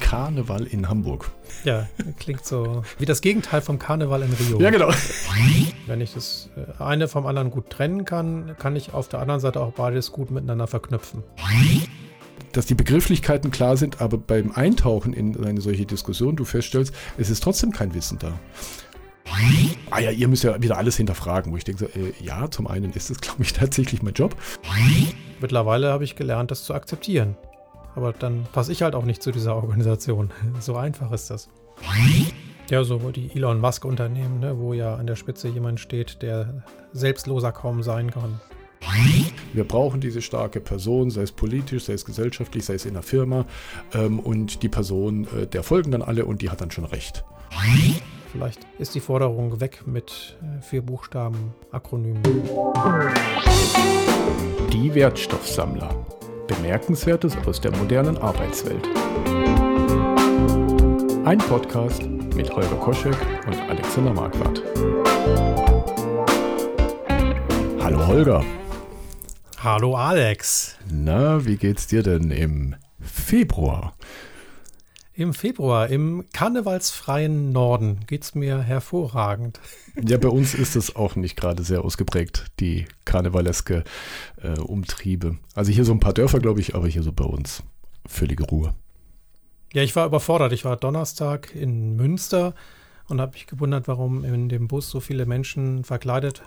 Karneval in Hamburg. Ja, klingt so wie das Gegenteil vom Karneval in Rio. Ja, genau. Wenn ich das äh, eine vom anderen gut trennen kann, kann ich auf der anderen Seite auch beides gut miteinander verknüpfen. Dass die Begrifflichkeiten klar sind, aber beim Eintauchen in eine solche Diskussion du feststellst, es ist trotzdem kein Wissen da. Ah ja, ihr müsst ja wieder alles hinterfragen, wo ich denke, so, äh, ja, zum einen ist es, glaube ich, tatsächlich mein Job. Mittlerweile habe ich gelernt, das zu akzeptieren. Aber dann passe ich halt auch nicht zu dieser Organisation. So einfach ist das. Ja, so die Elon Musk-Unternehmen, ne, wo ja an der Spitze jemand steht, der selbstloser kaum sein kann. Wir brauchen diese starke Person, sei es politisch, sei es gesellschaftlich, sei es in der Firma. Ähm, und die Person, äh, der folgen dann alle und die hat dann schon recht. Vielleicht ist die Forderung weg mit äh, vier Buchstaben Akronymen. Die Wertstoffsammler. Bemerkenswertes aus der modernen Arbeitswelt. Ein Podcast mit Holger Koschek und Alexander Marquardt. Hallo Holger. Hallo Alex. Na, wie geht's dir denn im Februar? Im Februar, im karnevalsfreien Norden, geht's mir hervorragend. Ja, bei uns ist es auch nicht gerade sehr ausgeprägt, die karnevaleske äh, Umtriebe. Also hier so ein paar Dörfer, glaube ich, aber hier so bei uns völlige Ruhe. Ja, ich war überfordert. Ich war Donnerstag in Münster und habe mich gewundert, warum in dem Bus so viele Menschen verkleidet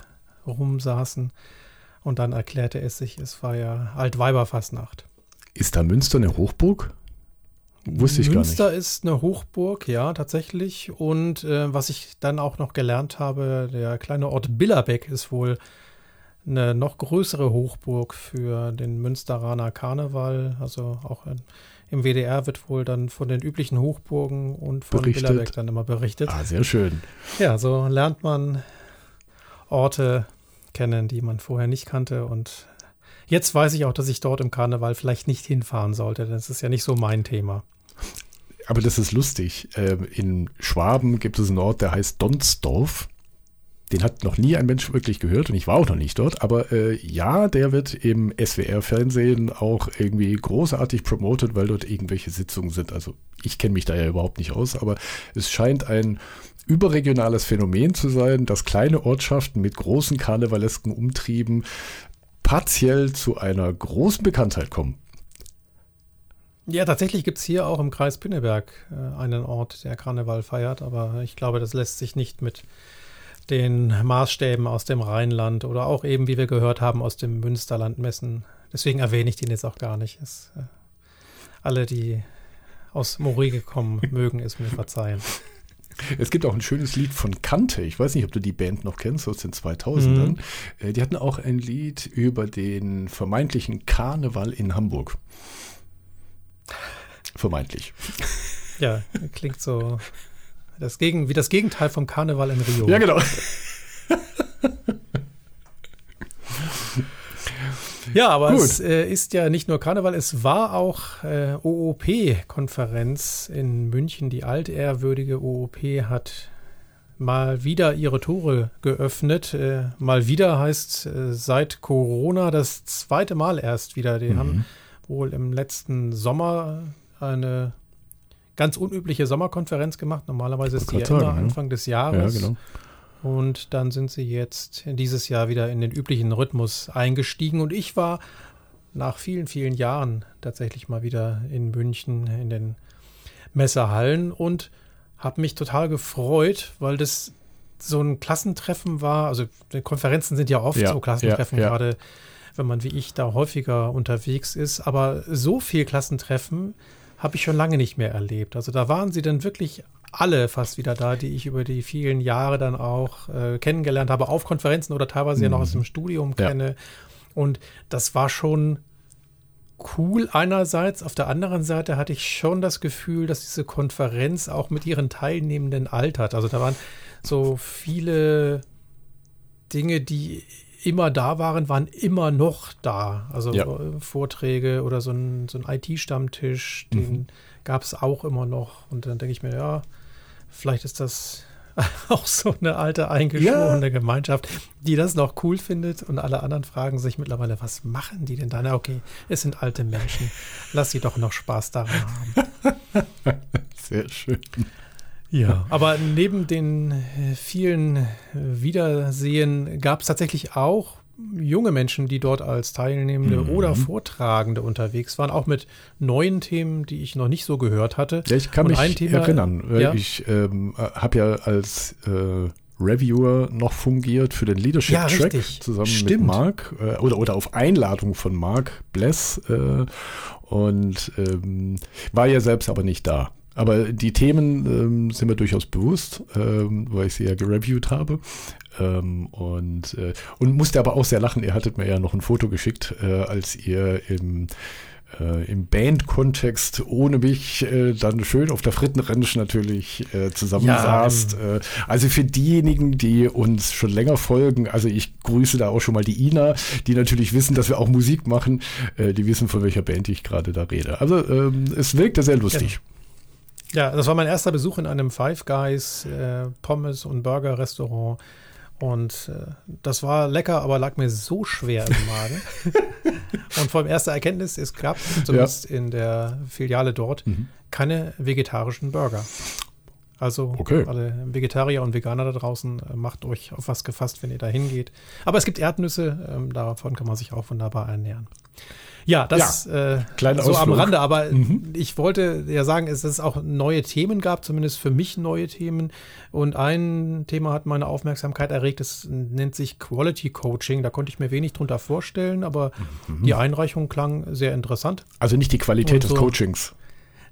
rumsaßen. Und dann erklärte es sich, es war ja Altweiberfastnacht. Ist da Münster eine Hochburg? Wusste ich Münster gar nicht. ist eine Hochburg, ja, tatsächlich. Und äh, was ich dann auch noch gelernt habe, der kleine Ort Billerbeck ist wohl eine noch größere Hochburg für den Münsteraner Karneval. Also auch in, im WDR wird wohl dann von den üblichen Hochburgen und von Berichtet. Billerbeck dann immer berichtet. Ah, sehr schön. Ja, so lernt man Orte kennen, die man vorher nicht kannte. Und jetzt weiß ich auch, dass ich dort im Karneval vielleicht nicht hinfahren sollte. Das ist ja nicht so mein Thema. Aber das ist lustig. Ähm, in Schwaben gibt es einen Ort, der heißt Donsdorf. Den hat noch nie ein Mensch wirklich gehört und ich war auch noch nicht dort. Aber äh, ja, der wird im SWR-Fernsehen auch irgendwie großartig promotet, weil dort irgendwelche Sitzungen sind. Also ich kenne mich da ja überhaupt nicht aus, aber es scheint ein überregionales Phänomen zu sein, dass kleine Ortschaften mit großen karnevalesken Umtrieben partiell zu einer großen Bekanntheit kommen. Ja, tatsächlich gibt es hier auch im Kreis Pinneberg äh, einen Ort, der Karneval feiert, aber ich glaube, das lässt sich nicht mit den Maßstäben aus dem Rheinland oder auch eben, wie wir gehört haben, aus dem Münsterland messen. Deswegen erwähne ich den jetzt auch gar nicht. Es, äh, alle, die aus Morige kommen, mögen es mir verzeihen. Es gibt auch ein schönes Lied von Kante. Ich weiß nicht, ob du die Band noch kennst, aus den 2000ern. Äh, Die hatten auch ein Lied über den vermeintlichen Karneval in Hamburg. Vermeintlich. Ja, klingt so das Gegen, wie das Gegenteil vom Karneval in Rio. Ja, genau. Ja, aber Gut. es äh, ist ja nicht nur Karneval, es war auch äh, OOP-Konferenz in München. Die altehrwürdige OOP hat mal wieder ihre Tore geöffnet. Äh, mal wieder heißt äh, seit Corona das zweite Mal erst wieder. Die haben wohl im letzten Sommer eine ganz unübliche Sommerkonferenz gemacht. Normalerweise ist die ja immer ja. Anfang des Ja, Jahres. genau. Und dann sind sie jetzt dieses Jahr wieder in den üblichen Rhythmus eingestiegen. Und ich war nach vielen, vielen Jahren tatsächlich mal wieder in München in den Messerhallen und habe mich total gefreut, weil das so ein Klassentreffen war. Also Konferenzen sind ja oft Ja, so Klassentreffen, ja, ja. gerade wenn man wie ich da häufiger unterwegs ist. Aber so viel Klassentreffen habe ich schon lange nicht mehr erlebt. Also da waren sie dann wirklich alle fast wieder da, die ich über die vielen Jahre dann auch äh, kennengelernt habe, auf Konferenzen oder teilweise ja noch aus dem Studium Ja. kenne. Und das war schon cool einerseits. Auf der anderen Seite hatte ich schon das Gefühl, dass diese Konferenz auch mit ihren Teilnehmenden altert. Also da waren so viele Dinge, die immer da waren, waren immer noch da. Also Ja. äh, Vorträge oder so ein, so ein IT-Stammtisch, den Mhm. gab es auch immer noch. Und dann denke ich mir, ja, vielleicht ist das auch so eine alte eingeschworene ja. Gemeinschaft, die das noch cool findet und alle anderen fragen sich mittlerweile, was machen die denn da? Na okay, es sind alte Menschen. Lass sie doch noch Spaß daran haben. Sehr schön. Ja, aber neben den äh, vielen Wiedersehen gab es tatsächlich auch junge Menschen, die dort als Teilnehmende mhm. oder Vortragende unterwegs waren, auch mit neuen Themen, die ich noch nicht so gehört hatte. Ja, ich kann Und mich Thema, erinnern. Ja? Ich ähm, habe ja als äh, Reviewer noch fungiert für den Leadership ja, Track richtig. zusammen Stimmt. mit Mark äh, oder, oder auf Einladung von Mark Bless äh, und ähm, war ja selbst aber nicht da. Aber die Themen ähm, sind mir durchaus bewusst, ähm, weil ich sie ja gereviewt habe. Ähm, und, äh, und musste aber auch sehr lachen. Ihr hattet mir ja noch ein Foto geschickt, äh, als ihr im äh, im Band-Kontext ohne mich äh, dann schön auf der Frittenranch natürlich äh, zusammensaßt. Ja, äh, also für diejenigen, die uns schon länger folgen, also ich grüße da auch schon mal die Ina, die natürlich wissen, dass wir auch Musik machen, äh, die wissen, von welcher Band ich gerade da rede. Also ähm, es wirkte sehr lustig. Ja. Ja, das war mein erster Besuch in einem Five Guys äh, Pommes- und Burger-Restaurant. Und äh, das war lecker, aber lag mir so schwer im Magen. und vor allem erste Erkenntnis, es gab zumindest ja. in der Filiale dort mhm. keine vegetarischen Burger. Also okay. alle Vegetarier und Veganer da draußen, äh, macht euch auf was gefasst, wenn ihr da hingeht. Aber es gibt Erdnüsse, ähm, davon kann man sich auch wunderbar ernähren. Ja, das ja, äh, so Ausflug. am Rande, aber mhm. ich wollte ja sagen, es ist auch neue Themen gab, zumindest für mich neue Themen. Und ein Thema hat meine Aufmerksamkeit erregt, das nennt sich Quality Coaching. Da konnte ich mir wenig drunter vorstellen, aber mhm. die Einreichung klang sehr interessant. Also nicht die Qualität so, des Coachings.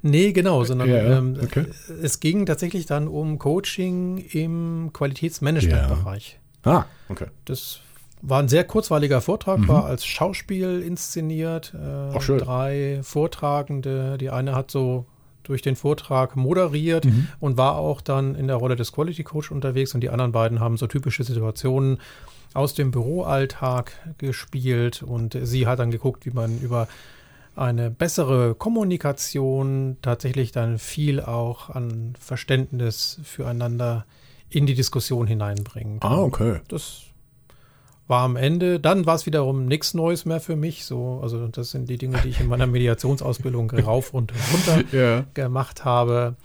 Nee, genau, sondern ja, ähm, okay. es ging tatsächlich dann um Coaching im Qualitätsmanagementbereich. Ja. Ah, okay. Das war ein sehr kurzweiliger Vortrag, mhm. war als Schauspiel inszeniert. Äh, schön. Drei Vortragende. Die eine hat so durch den Vortrag moderiert mhm. und war auch dann in der Rolle des Quality Coach unterwegs und die anderen beiden haben so typische Situationen aus dem Büroalltag gespielt und sie hat dann geguckt, wie man über eine bessere Kommunikation tatsächlich dann viel auch an Verständnis füreinander in die Diskussion hineinbringt. Ah, okay. Das war am Ende, dann war es wiederum nichts Neues mehr für mich. So, also das sind die Dinge, die ich in meiner Mediationsausbildung rauf und runter ja. gemacht habe.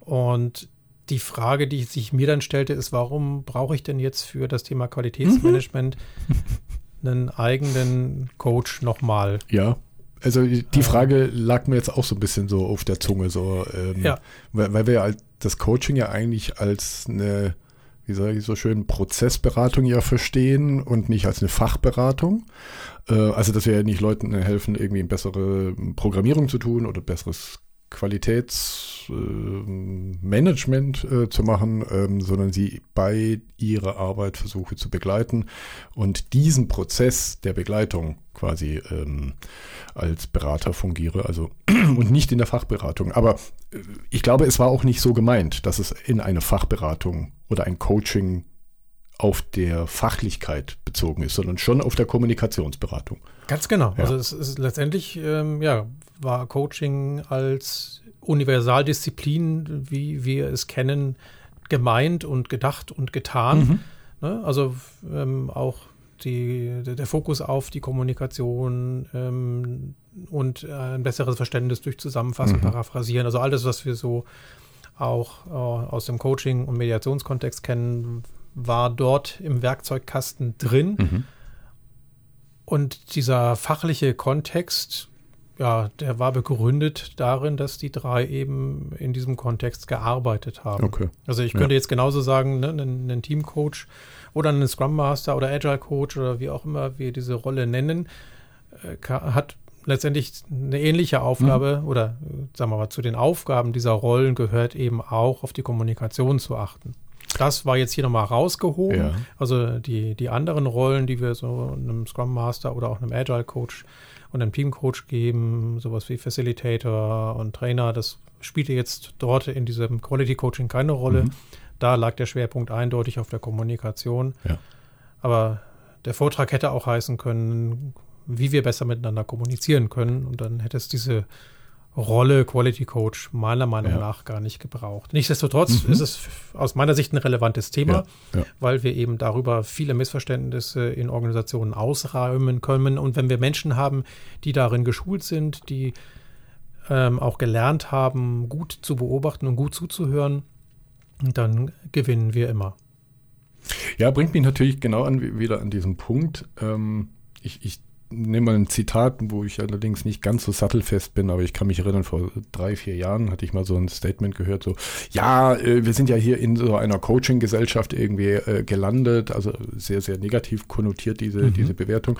Und die Frage, die sich mir dann stellte, ist, warum brauche ich denn jetzt für das Thema Qualitätsmanagement mhm. einen eigenen Coach nochmal? Ja. Also die Frage lag mir jetzt auch so ein bisschen so auf der Zunge, so, ähm, ja. weil, weil wir das Coaching ja eigentlich als eine wie sage ich so schön, Prozessberatung ja verstehen und nicht als eine Fachberatung. Äh, also, dass wir ja nicht Leuten helfen, irgendwie bessere Programmierung zu tun oder besseres Qualitätsmanagement äh, äh, zu machen, ähm, sondern sie bei ihrer Arbeit versuche zu begleiten und diesen Prozess der Begleitung quasi ähm, als Berater fungiere, also und nicht in der Fachberatung. Aber äh, ich glaube, es war auch nicht so gemeint, dass es in eine Fachberatung oder ein Coaching auf der Fachlichkeit bezogen ist, sondern schon auf der Kommunikationsberatung. Ganz genau. Ja. Also es ist letztendlich, ähm, ja, war Coaching als Universaldisziplin, wie wir es kennen, gemeint und gedacht und getan. Mhm. Ne? Also ähm, auch die, der Fokus auf die Kommunikation ähm, und ein besseres Verständnis durch Zusammenfassen, mhm. Paraphrasieren, also alles, was wir so auch äh, aus dem Coaching- und Mediationskontext kennen, war dort im Werkzeugkasten drin. Mhm. Und dieser fachliche Kontext, ja, der war begründet darin, dass die drei eben in diesem Kontext gearbeitet haben. Okay. Also ich könnte ja. jetzt genauso sagen, ne, einen, einen Teamcoach oder einen Scrum Master oder Agile Coach oder wie auch immer wir diese Rolle nennen, äh, hat letztendlich eine ähnliche Aufgabe mhm. oder sagen wir mal zu den Aufgaben dieser Rollen gehört eben auch auf die Kommunikation zu achten. Das war jetzt hier nochmal rausgehoben. Ja. Also die, die anderen Rollen, die wir so einem Scrum Master oder auch einem Agile Coach und einem Team Coach geben, sowas wie Facilitator und Trainer, das spielte jetzt dort in diesem Quality Coaching keine Rolle. Mhm. Da lag der Schwerpunkt eindeutig auf der Kommunikation. Ja. Aber der Vortrag hätte auch heißen können, wie wir besser miteinander kommunizieren können. Und dann hätte es diese Rolle Quality Coach meiner Meinung ja. nach gar nicht gebraucht. Nichtsdestotrotz mhm. ist es aus meiner Sicht ein relevantes Thema, ja, ja. weil wir eben darüber viele Missverständnisse in Organisationen ausräumen können. Und wenn wir Menschen haben, die darin geschult sind, die ähm, auch gelernt haben, gut zu beobachten und gut zuzuhören, dann gewinnen wir immer. Ja, bringt mich natürlich genau an, wieder an diesem Punkt. Ähm, ich, ich nehme mal ein Zitat, wo ich allerdings nicht ganz so sattelfest bin, aber ich kann mich erinnern, vor drei, vier Jahren hatte ich mal so ein Statement gehört, so, ja, äh, wir sind ja hier in so einer Coaching-Gesellschaft irgendwie äh, gelandet, also sehr, sehr negativ konnotiert diese, mhm. diese Bewertung.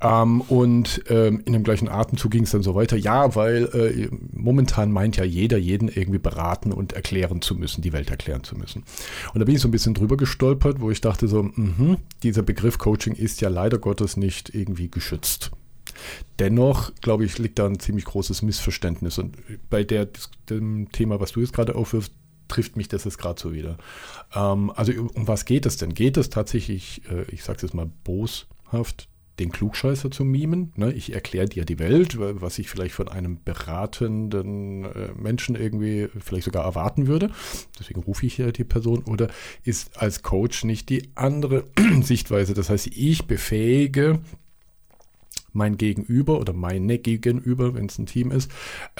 Ähm, und ähm, in dem gleichen Atemzug ging es dann so weiter, ja, weil äh, momentan meint ja jeder, jeden irgendwie beraten und erklären zu müssen, die Welt erklären zu müssen. Und da bin ich so ein bisschen drüber gestolpert, wo ich dachte so, mh, dieser Begriff Coaching ist ja leider Gottes nicht irgendwie geschützt. Dennoch, glaube ich, liegt da ein ziemlich großes Missverständnis. Und bei der, dem Thema, was du jetzt gerade aufwirfst, trifft mich das jetzt gerade so wieder. Ähm, also um was geht es denn? Geht es tatsächlich, äh, ich sage es jetzt mal boshaft, den Klugscheißer zu mimen. Ne? Ich erkläre dir die Welt, was ich vielleicht von einem beratenden äh, Menschen irgendwie vielleicht sogar erwarten würde. Deswegen rufe ich hier die Person. Oder ist als Coach nicht die andere Sichtweise? Das heißt, ich befähige mein Gegenüber oder meine Gegenüber, wenn es ein Team ist,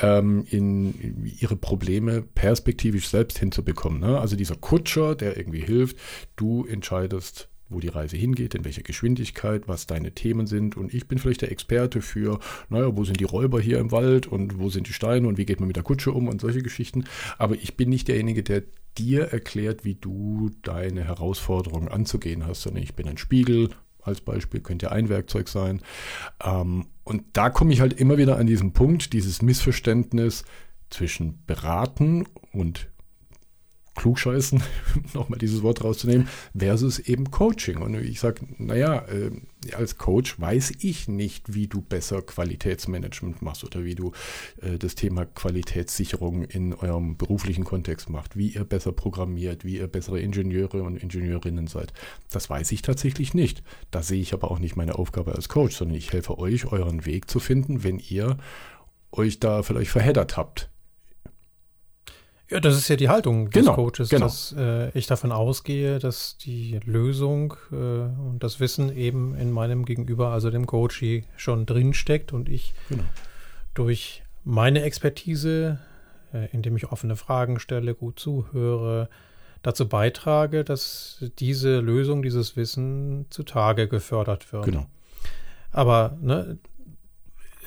ähm, in ihre Probleme perspektivisch selbst hinzubekommen. Ne? Also dieser Kutscher, der irgendwie hilft, du entscheidest wo die Reise hingeht, in welcher Geschwindigkeit, was deine Themen sind. Und ich bin vielleicht der Experte für, naja, wo sind die Räuber hier im Wald und wo sind die Steine und wie geht man mit der Kutsche um und solche Geschichten. Aber ich bin nicht derjenige, der dir erklärt, wie du deine Herausforderungen anzugehen hast, sondern ich bin ein Spiegel. Als Beispiel könnte ja ein Werkzeug sein. Ähm, und da komme ich halt immer wieder an diesen Punkt, dieses Missverständnis zwischen beraten und Klugscheißen, nochmal dieses Wort rauszunehmen, versus eben Coaching. Und ich sage, naja, äh, als Coach weiß ich nicht, wie du besser Qualitätsmanagement machst oder wie du äh, das Thema Qualitätssicherung in eurem beruflichen Kontext macht, wie ihr besser programmiert, wie ihr bessere Ingenieure und Ingenieurinnen seid. Das weiß ich tatsächlich nicht. Da sehe ich aber auch nicht meine Aufgabe als Coach, sondern ich helfe euch, euren Weg zu finden, wenn ihr euch da vielleicht verheddert habt ja, das ist ja die Haltung des genau, Coaches, genau. dass äh, ich davon ausgehe, dass die Lösung äh, und das Wissen eben in meinem Gegenüber, also dem Coach, schon drinsteckt und ich genau. durch meine Expertise, äh, indem ich offene Fragen stelle, gut zuhöre, dazu beitrage, dass diese Lösung, dieses Wissen zutage gefördert wird. Genau. Aber ne,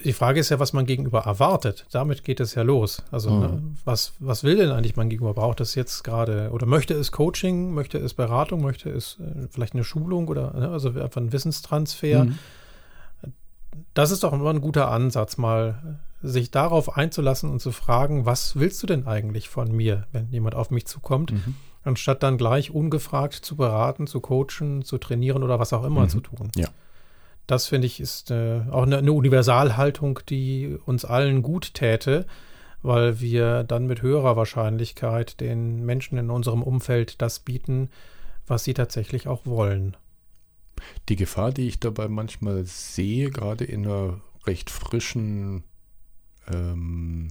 die Frage ist ja, was man gegenüber erwartet. Damit geht es ja los. Also, mhm. ne, was, was will denn eigentlich mein Gegenüber? Braucht es jetzt gerade oder möchte es Coaching, möchte es Beratung, möchte es äh, vielleicht eine Schulung oder ne, also einfach ein Wissenstransfer? Mhm. Das ist doch immer ein guter Ansatz, mal sich darauf einzulassen und zu fragen, was willst du denn eigentlich von mir, wenn jemand auf mich zukommt? Mhm. Anstatt dann gleich ungefragt zu beraten, zu coachen, zu trainieren oder was auch immer mhm. zu tun. Ja. Das finde ich ist äh, auch eine, eine Universalhaltung, die uns allen gut täte, weil wir dann mit höherer Wahrscheinlichkeit den Menschen in unserem Umfeld das bieten, was sie tatsächlich auch wollen. Die Gefahr, die ich dabei manchmal sehe, gerade in einer recht frischen ähm,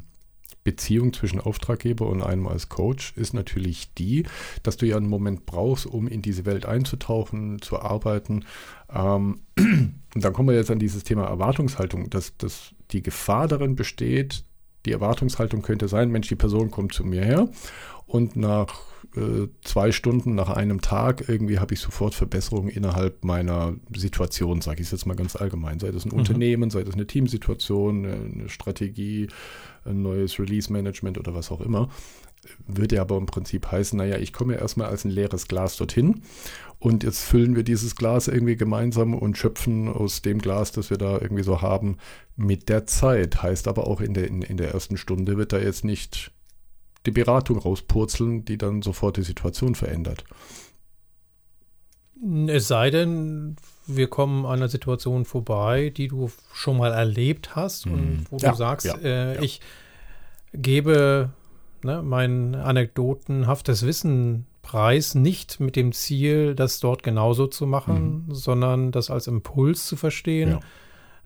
Beziehung zwischen Auftraggeber und einem als Coach ist natürlich die, dass du ja einen Moment brauchst, um in diese Welt einzutauchen, zu arbeiten. Ähm, und dann kommen wir jetzt an dieses Thema Erwartungshaltung, dass, dass die Gefahr darin besteht, die Erwartungshaltung könnte sein, Mensch, die Person kommt zu mir her und nach äh, zwei Stunden, nach einem Tag irgendwie habe ich sofort Verbesserungen innerhalb meiner Situation, sage ich es jetzt mal ganz allgemein. Sei das ein mhm. Unternehmen, sei das eine Teamsituation, eine Strategie, ein neues Release-Management oder was auch immer. Würde ja aber im Prinzip heißen, naja, ich komme ja erstmal als ein leeres Glas dorthin und jetzt füllen wir dieses Glas irgendwie gemeinsam und schöpfen aus dem Glas, das wir da irgendwie so haben, mit der Zeit. Heißt aber auch in der, in, in der ersten Stunde wird da jetzt nicht die Beratung rauspurzeln, die dann sofort die Situation verändert. Es sei denn, wir kommen an einer Situation vorbei, die du schon mal erlebt hast und hm. wo ja, du sagst, ja, äh, ja. ich gebe ne, mein anekdotenhaftes Wissen preis, nicht mit dem Ziel, das dort genauso zu machen, mhm. sondern das als Impuls zu verstehen,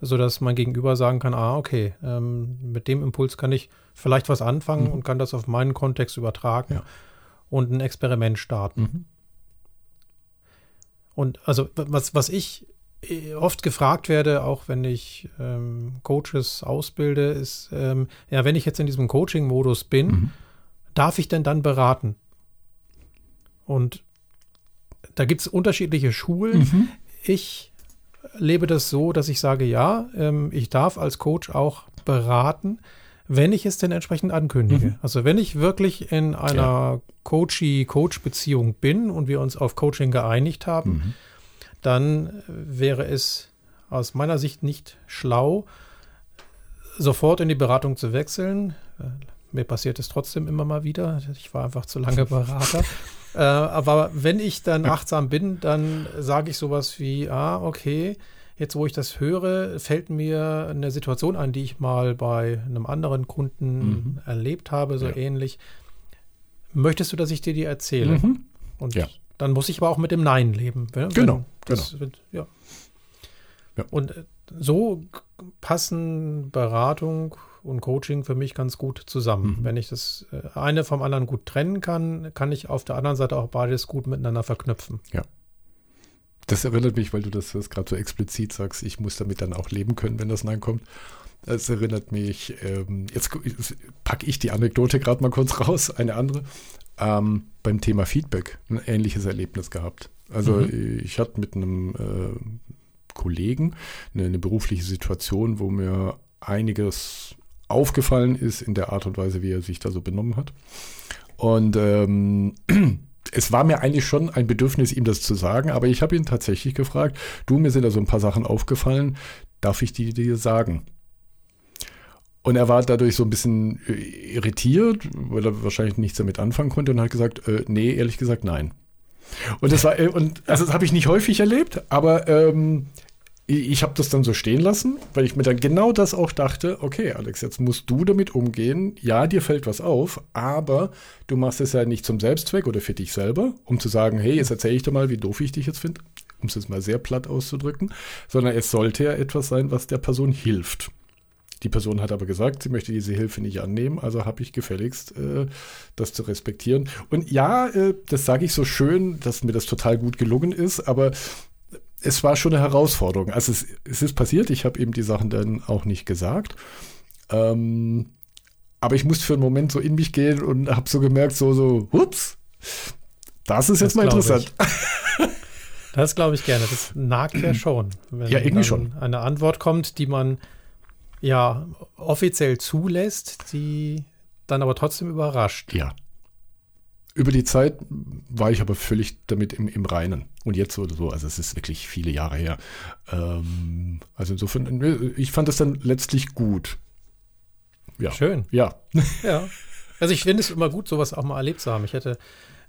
sodass mein Gegenüber sagen kann, ah, okay, ähm, mit dem Impuls kann ich vielleicht was anfangen mhm. und kann das auf meinen Kontext übertragen ja. und ein Experiment starten. Mhm. Und also was, was ich äh, oft gefragt werde, auch wenn ich ähm, Coaches ausbilde, ist, ähm, ja, wenn ich jetzt in diesem Coaching-Modus bin, mhm. darf ich denn dann beraten? Und da gibt es unterschiedliche Schulen. Mhm. Ich lebe das so, dass ich sage, ja, ähm, ich darf als Coach auch beraten, wenn ich es denn entsprechend ankündige. Mhm. Also wenn ich wirklich in einer ja. Coachee-Coach-Beziehung bin und wir uns auf Coaching geeinigt haben, mhm. dann wäre es aus meiner Sicht nicht schlau, sofort in die Beratung zu wechseln. Äh, mir passiert es trotzdem immer mal wieder. Ich war einfach zu lange Berater. äh, aber wenn ich dann achtsam bin, dann sage ich sowas wie, ah, okay, jetzt wo ich das höre, fällt mir eine Situation ein, die ich mal bei einem anderen Kunden mhm. erlebt habe, so ja. ähnlich. Möchtest du, dass ich dir die erzähle? Mhm. Und ja. dann muss ich aber auch mit dem Nein leben. Ne? Genau. genau. Wird, ja. ja. Und äh, so passen Beratung und Coaching für mich ganz gut zusammen. Mhm. Wenn ich das äh, eine vom anderen gut trennen kann, kann ich auf der anderen Seite auch beides gut miteinander verknüpfen. Ja. Das erinnert mich, weil du das, das gerade so explizit sagst, ich muss damit dann auch leben können, wenn das Nein kommt. Es erinnert mich, ähm, jetzt packe ich die Anekdote gerade mal kurz raus, eine andere. Ähm, beim Thema Feedback ein ähnliches Erlebnis gehabt. Also mhm. ich hatte mit einem äh, Kollegen eine, eine, berufliche Situation, wo mir einiges aufgefallen ist in der Art und Weise, wie er sich da so benommen hat. Und ähm, es war mir eigentlich schon ein Bedürfnis, ihm das zu sagen, aber ich habe ihn tatsächlich gefragt, du, mir sind da so ein paar Sachen aufgefallen, darf ich die dir sagen? Und er war dadurch so ein bisschen äh, irritiert, weil er wahrscheinlich nichts damit anfangen konnte und hat gesagt, äh, nee, ehrlich gesagt, nein. Und das war, äh, und also das habe ich nicht häufig erlebt, aber ähm, ich habe das dann so stehen lassen, weil ich mir dann genau das auch dachte, okay, Alex, jetzt musst du damit umgehen. Ja, dir fällt was auf, aber du machst es ja nicht zum Selbstzweck oder für dich selber, um zu sagen, hey, jetzt erzähle ich dir mal, wie doof ich dich jetzt finde, um es jetzt mal sehr platt auszudrücken, sondern es sollte ja etwas sein, was der Person hilft. Die Person hat aber gesagt, sie möchte diese Hilfe nicht annehmen, also habe ich gefälligst, äh, das zu respektieren. Und ja, äh, das sage ich so schön, dass mir das total gut gelungen ist, aber es war schon eine Herausforderung. Also es, es ist passiert, ich habe eben die Sachen dann auch nicht gesagt. Ähm, aber ich musste für einen Moment so in mich gehen und habe so gemerkt, so, so, ups, das ist jetzt das mal interessant. Das glaube ich gerne. Das nagt ja schon. Wenn ja, irgendwie schon. Eine Antwort kommt, die man ja offiziell zulässt, die dann aber trotzdem überrascht. Ja. Über die Zeit war ich aber völlig damit im, im Reinen. Und jetzt oder so, also es ist wirklich viele Jahre her. Ähm, also insofern, ich fand es dann letztlich gut. Ja. Schön. Ja. Ja. Also ich finde es immer gut, sowas auch mal erlebt zu haben. Ich hatte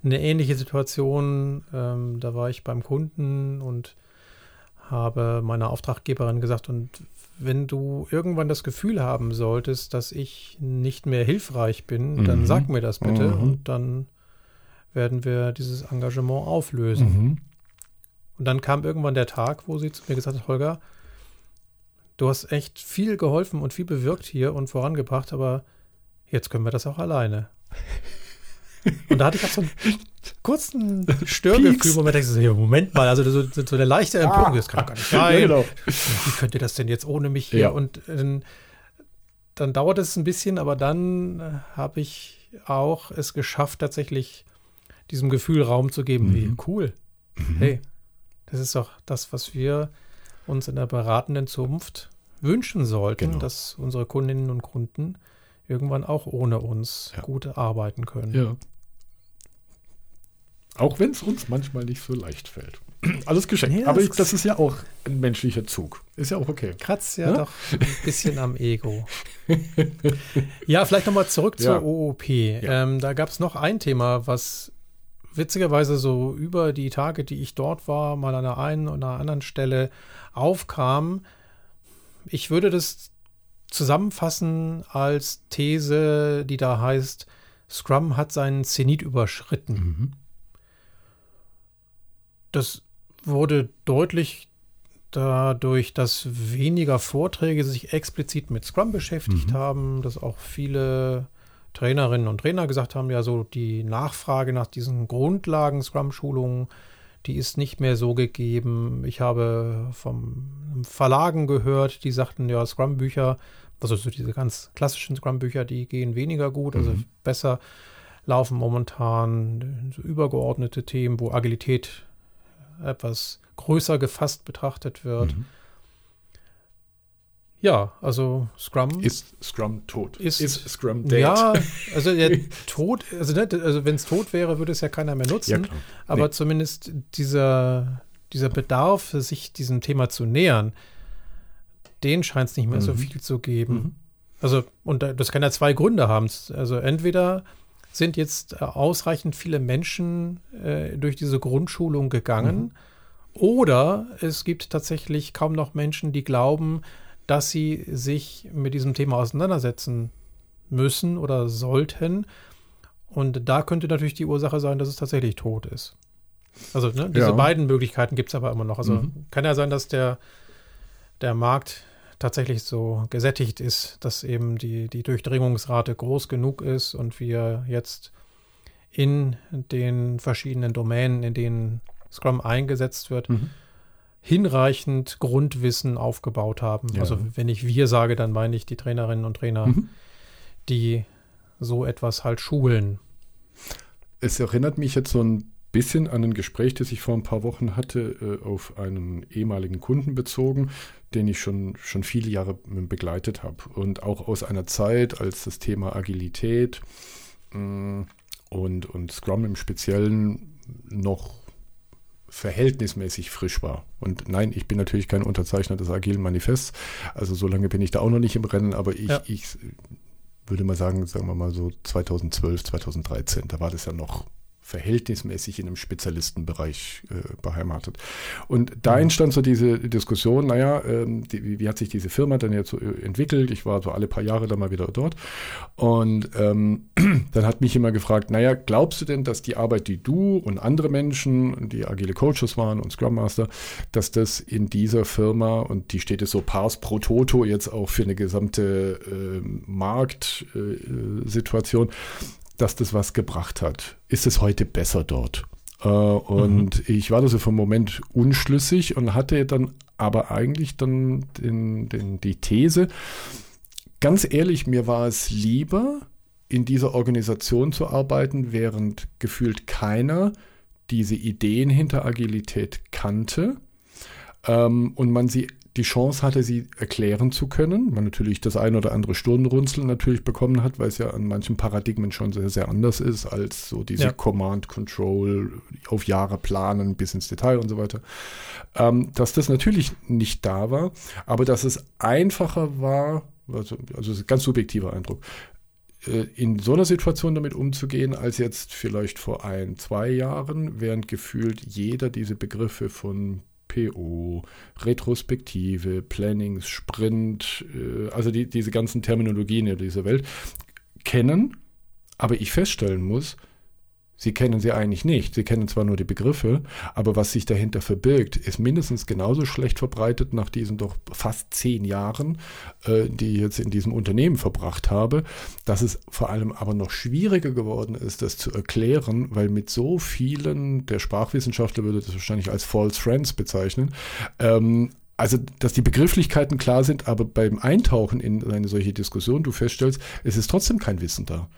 eine ähnliche Situation, ähm, da war ich beim Kunden und habe meiner Auftraggeberin gesagt, und wenn du irgendwann das Gefühl haben solltest, dass ich nicht mehr hilfreich bin, mhm. dann sag mir das bitte mhm. und dann werden wir dieses Engagement auflösen. Mhm. Und dann kam irgendwann der Tag, wo sie zu mir gesagt hat, Holger, du hast echt viel geholfen und viel bewirkt hier und vorangebracht, aber jetzt können wir das auch alleine. Und da hatte ich auch so einen kurzen Störgefühl, wo man denkt, Moment mal, also so, so eine leichte Empörung, ah, das kann doch gar nicht sein. Ja, genau. Wie könnt ihr das denn jetzt ohne mich hier? Ja. Und äh, dann dauert es ein bisschen, aber dann äh, habe ich auch es geschafft, tatsächlich diesem Gefühl Raum zu geben, mhm. wie cool. Mhm. Hey, das ist doch das, was wir uns in der beratenden Zunft wünschen sollten, genau. dass unsere Kundinnen und Kunden irgendwann auch ohne uns ja. gut arbeiten können. Ja. Auch wenn es uns manchmal nicht so leicht fällt. Alles geschenkt. Ja, Aber ich, das ist ja auch ein menschlicher Zug. Ist ja auch okay. Kratzt ja, ja? doch ein bisschen am Ego. ja, vielleicht nochmal zurück zur OOP. Ähm, da gab es noch ein Thema, was witzigerweise so über die Tage, die ich dort war, mal an der einen oder anderen Stelle aufkam. Ich würde das zusammenfassen als These, die da heißt, Scrum hat seinen Zenit überschritten. Mhm. Das wurde deutlich dadurch, dass weniger Vorträge sich explizit mit Scrum beschäftigt mhm. haben, dass auch viele Trainerinnen und Trainer gesagt haben, ja, so die Nachfrage nach diesen Grundlagen Scrum-Schulungen, die ist nicht mehr so gegeben. Ich habe vom Verlagen gehört, die sagten, ja, Scrum-Bücher, also so diese ganz klassischen Scrum-Bücher, die gehen weniger gut, also mhm. besser laufen momentan so übergeordnete Themen, wo Agilität etwas größer gefasst betrachtet wird. Mhm. Ja, also Scrum. Ist Scrum tot? Ist, ist Scrum dead? Ja, also der tot, also, ne, also wenn es tot wäre, würde es ja keiner mehr nutzen. Ja. Aber nee. zumindest dieser, dieser Bedarf, sich diesem Thema zu nähern, den scheint es nicht mehr mhm. so viel zu geben. Mhm. Also, und das kann ja zwei Gründe haben. Also entweder sind jetzt äh, ausreichend viele Menschen äh, durch diese Grundschulung gegangen. Mhm. Oder es gibt tatsächlich kaum noch Menschen, die glauben, dass sie sich mit diesem Thema auseinandersetzen müssen oder sollten. Und da könnte natürlich die Ursache sein, dass es tatsächlich tot ist. Also ne, diese ja. beiden Möglichkeiten gibt es aber immer noch. Also mhm. kann ja sein, dass der, der Markt tatsächlich so gesättigt ist, dass eben die, die Durchdringungsrate groß genug ist und wir jetzt in den verschiedenen Domänen, in denen Scrum eingesetzt wird, mhm hinreichend Grundwissen aufgebaut haben. Ja. Also wenn ich wir sage, dann meine ich die Trainerinnen und Trainer, mhm. die so etwas halt schulen. Es erinnert mich jetzt so ein bisschen an ein Gespräch, das ich vor ein paar Wochen hatte, äh, auf einen ehemaligen Kunden bezogen, den ich schon, schon viele Jahre begleitet habe. Und auch aus einer Zeit, als das Thema Agilität mm, und, und Scrum im Speziellen noch verhältnismäßig frisch war. Und nein, ich bin natürlich kein Unterzeichner des Agilen Manifests. Also so lange bin ich da auch noch nicht im Rennen, aber ich, ja. ich würde mal sagen, sagen wir mal so 2012, 2013, da war das ja noch verhältnismäßig in einem Spezialistenbereich äh, beheimatet. Und da entstand so diese Diskussion, naja, ähm, die, wie hat sich diese Firma dann jetzt so äh, entwickelt? Ich war so alle paar Jahre dann mal wieder dort. Und ähm, dann hat mich immer gefragt, naja, glaubst du denn, dass die Arbeit, die du und andere Menschen, die agile Coaches waren und Scrum Master, dass das in dieser Firma, und die steht es so pars pro toto jetzt auch für eine gesamte äh, Marktsituation, äh, dass das was gebracht hat. Ist es heute besser dort? Äh, und mhm. ich war da so vom Moment unschlüssig und hatte dann aber eigentlich dann den, den, die These, ganz ehrlich, mir war es lieber, in dieser Organisation zu arbeiten, während gefühlt keiner diese Ideen hinter Agilität kannte ähm, und man sie die Chance hatte, sie erklären zu können. Man natürlich das ein oder andere Stirnrunzeln natürlich bekommen hat, weil es ja an manchen Paradigmen schon sehr, sehr anders ist als so diese ja. Command Control auf Jahre planen bis ins Detail und so weiter. Ähm, dass das natürlich nicht da war, aber dass es einfacher war, also, also ganz subjektiver Eindruck, äh, in so einer Situation damit umzugehen, als jetzt vielleicht vor ein, zwei Jahren, während gefühlt jeder diese Begriffe von PO, Retrospektive, Planning, Sprint, äh, also die, diese ganzen Terminologien in dieser Welt kennen, aber ich feststellen muss, Sie kennen sie eigentlich nicht. Sie kennen zwar nur die Begriffe, aber was sich dahinter verbirgt, ist mindestens genauso schlecht verbreitet nach diesen doch fast zehn Jahren, äh, die ich jetzt in diesem Unternehmen verbracht habe, dass es vor allem aber noch schwieriger geworden ist, das zu erklären, weil mit so vielen, der Sprachwissenschaftler würde das wahrscheinlich als False Friends bezeichnen, ähm, also, dass die Begrifflichkeiten klar sind, aber beim Eintauchen in eine solche Diskussion du feststellst, es ist trotzdem kein Wissen da.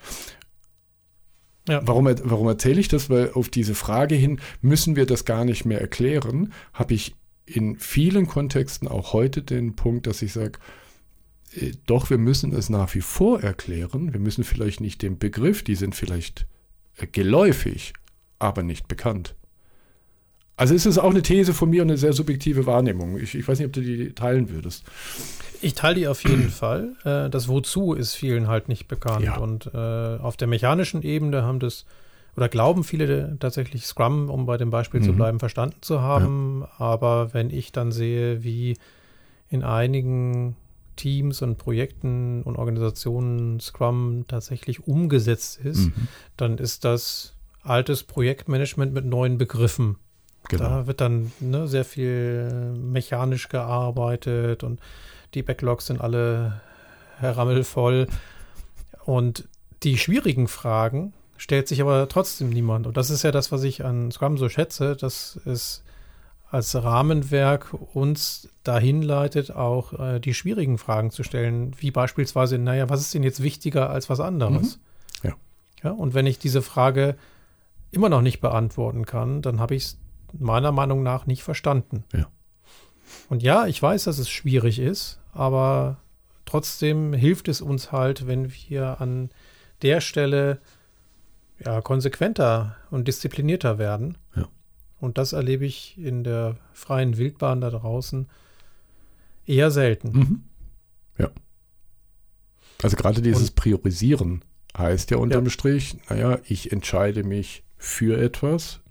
Ja. Warum, warum erzähle ich das? Weil auf diese Frage hin, müssen wir das gar nicht mehr erklären, habe ich in vielen Kontexten auch heute den Punkt, dass ich sage, äh, doch, wir müssen es nach wie vor erklären. Wir müssen vielleicht nicht den Begriff, die sind vielleicht äh, geläufig, aber nicht bekannt. Also ist es auch eine These von mir und eine sehr subjektive Wahrnehmung. Ich, ich weiß nicht, ob du die teilen würdest. Ich teile die auf jeden Fall. Äh, das Wozu ist vielen halt nicht bekannt. Ja. Und äh, auf der mechanischen Ebene haben das oder glauben viele tatsächlich Scrum, um bei dem Beispiel mhm. zu bleiben, verstanden zu haben. Ja. Aber wenn ich dann sehe, wie in einigen Teams und Projekten und Organisationen Scrum tatsächlich umgesetzt ist, mhm. dann ist das altes Projektmanagement mit neuen Begriffen Genau. Da wird dann ne, sehr viel mechanisch gearbeitet und die Backlogs sind alle rammelvoll. Und die schwierigen Fragen stellt sich aber trotzdem niemand. Und das ist ja das, was ich an Scrum so schätze, dass es als Rahmenwerk uns dahin leitet, auch äh, die schwierigen Fragen zu stellen, wie beispielsweise, naja, was ist denn jetzt wichtiger als was anderes? Mhm. Ja. ja. Und wenn ich diese Frage immer noch nicht beantworten kann, dann habe ich es meiner Meinung nach nicht verstanden. Ja. Und ja, ich weiß, dass es schwierig ist, aber trotzdem hilft es uns halt, wenn wir an der Stelle ja, konsequenter und disziplinierter werden. Ja. Und das erlebe ich in der freien Wildbahn da draußen eher selten. Mhm. Ja. Also gerade dieses und, Priorisieren heißt ja unterm ja. Strich, naja, ich entscheide mich für etwas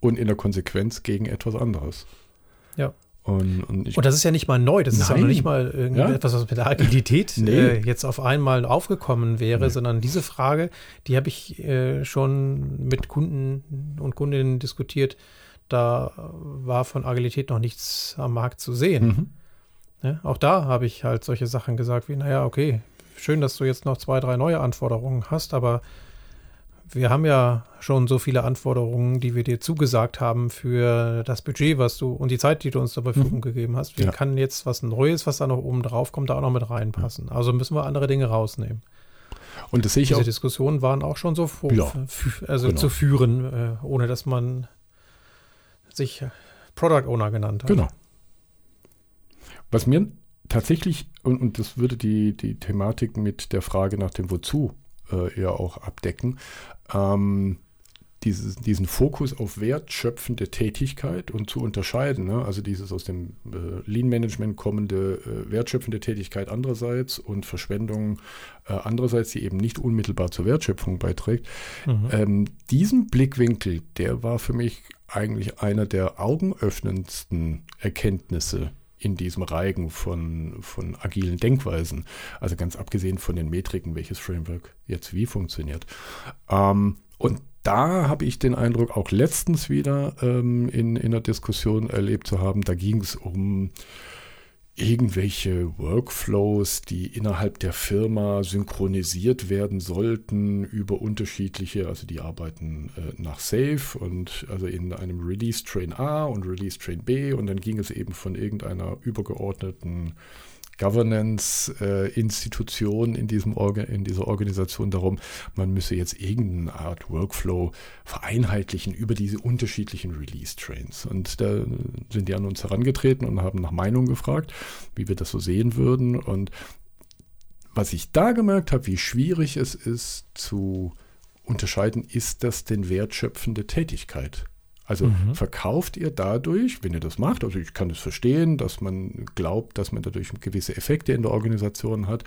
und in der Konsequenz gegen etwas anderes. Ja. Und, und, und, das ist ja nicht mal neu, das Nein. ist ja noch nicht mal irgendetwas, ja? was mit der Agilität nee. äh, jetzt auf einmal aufgekommen wäre, nee. sondern diese Frage, die habe ich äh, schon mit Kunden und Kundinnen diskutiert. Da war von Agilität noch nichts am Markt zu sehen. Mhm. Ja, auch da habe ich halt solche Sachen gesagt wie, naja, okay, schön, dass du jetzt noch zwei, drei neue Anforderungen hast, aber wir haben ja schon so viele Anforderungen, die wir dir zugesagt haben für das Budget, was du und die Zeit, die du uns zur Verfügung mhm. gegeben hast. Wir ja. kann jetzt was Neues, was da noch oben drauf kommt, da auch noch mit reinpassen. Also müssen wir andere Dinge rausnehmen. Und das sehe ich Diese auch. Diskussionen waren auch schon so vor, ja, also genau. zu führen, äh, ohne dass man sich Product Owner genannt hat. Genau. Was mir tatsächlich, und, und das würde die, die Thematik mit der Frage nach dem Wozu äh, eher auch abdecken, ähm, dieses, diesen Fokus auf wertschöpfende Tätigkeit und zu unterscheiden, ne? also dieses aus dem äh, Lean-Management kommende äh, wertschöpfende Tätigkeit andererseits und Verschwendung äh, andererseits, die eben nicht unmittelbar zur Wertschöpfung beiträgt. Mhm. Ähm, diesen Blickwinkel, der war für mich eigentlich einer der augenöffnendsten Erkenntnisse in diesem Reigen von, von agilen Denkweisen. Also ganz abgesehen von den Metriken, welches Framework jetzt wie funktioniert. Ähm, und da habe ich den Eindruck, auch letztens wieder ähm, in, in einer Diskussion erlebt zu haben, da ging es um irgendwelche Workflows, die innerhalb der Firma synchronisiert werden sollten über unterschiedliche, also die arbeiten äh, nach Safe und also in einem Release Train A und Release Train B und dann ging es eben von irgendeiner übergeordneten Governance-Institution äh, in, in dieser Organisation darum, man müsse jetzt irgendeine Art Workflow vereinheitlichen über diese unterschiedlichen Release-Trains. Und da sind die an uns herangetreten und haben nach Meinung gefragt, wie wir das so sehen würden. Und was ich da gemerkt habe, wie schwierig es ist zu unterscheiden, ist das denn wertschöpfende Tätigkeit? Also mhm. verkauft ihr dadurch, wenn ihr das macht, also ich kann es das verstehen, dass man glaubt, dass man dadurch gewisse Effekte in der Organisation hat,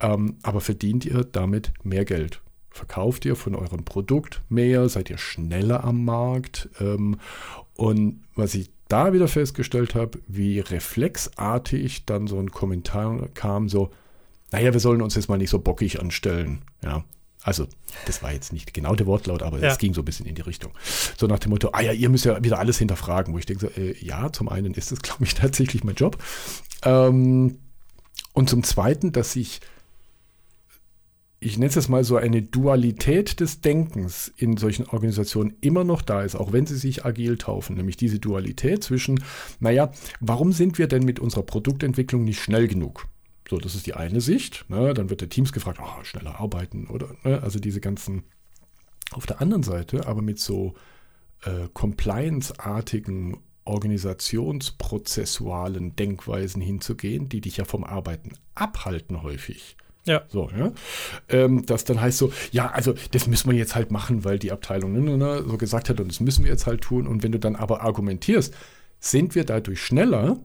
ähm, aber verdient ihr damit mehr Geld? Verkauft ihr von eurem Produkt mehr? Seid ihr schneller am Markt? Ähm, und was ich da wieder festgestellt habe, wie reflexartig dann so ein Kommentar kam, so, naja, wir sollen uns jetzt mal nicht so bockig anstellen. Ja, also, das war jetzt nicht genau der Wortlaut, aber es ging so ein bisschen in die Richtung. So nach dem Motto, ah ja, ihr müsst ja wieder alles hinterfragen, wo ich denke, so, äh, ja, zum einen ist das, glaube ich, tatsächlich mein Job. Ähm, und zum zweiten, dass ich, ich nenne es jetzt mal so eine Dualität des Denkens in solchen Organisationen immer noch da ist, auch wenn sie sich agil taufen, nämlich diese Dualität zwischen, naja, warum sind wir denn mit unserer Produktentwicklung nicht schnell genug? So, das ist die eine Sicht. Ne? Dann wird der Teams gefragt, oh, schneller arbeiten oder, ne? also diese ganzen. Auf der anderen Seite, aber mit so äh, Compliance-artigen organisationsprozessualen Denkweisen hinzugehen, die dich ja vom Arbeiten abhalten häufig. Ja. So, ja. Ähm, das dann heißt so, ja, also das müssen wir jetzt halt machen, weil die Abteilung ne, ne, ne so gesagt hat und das müssen wir jetzt halt tun. Und wenn du dann aber argumentierst, sind wir dadurch schneller,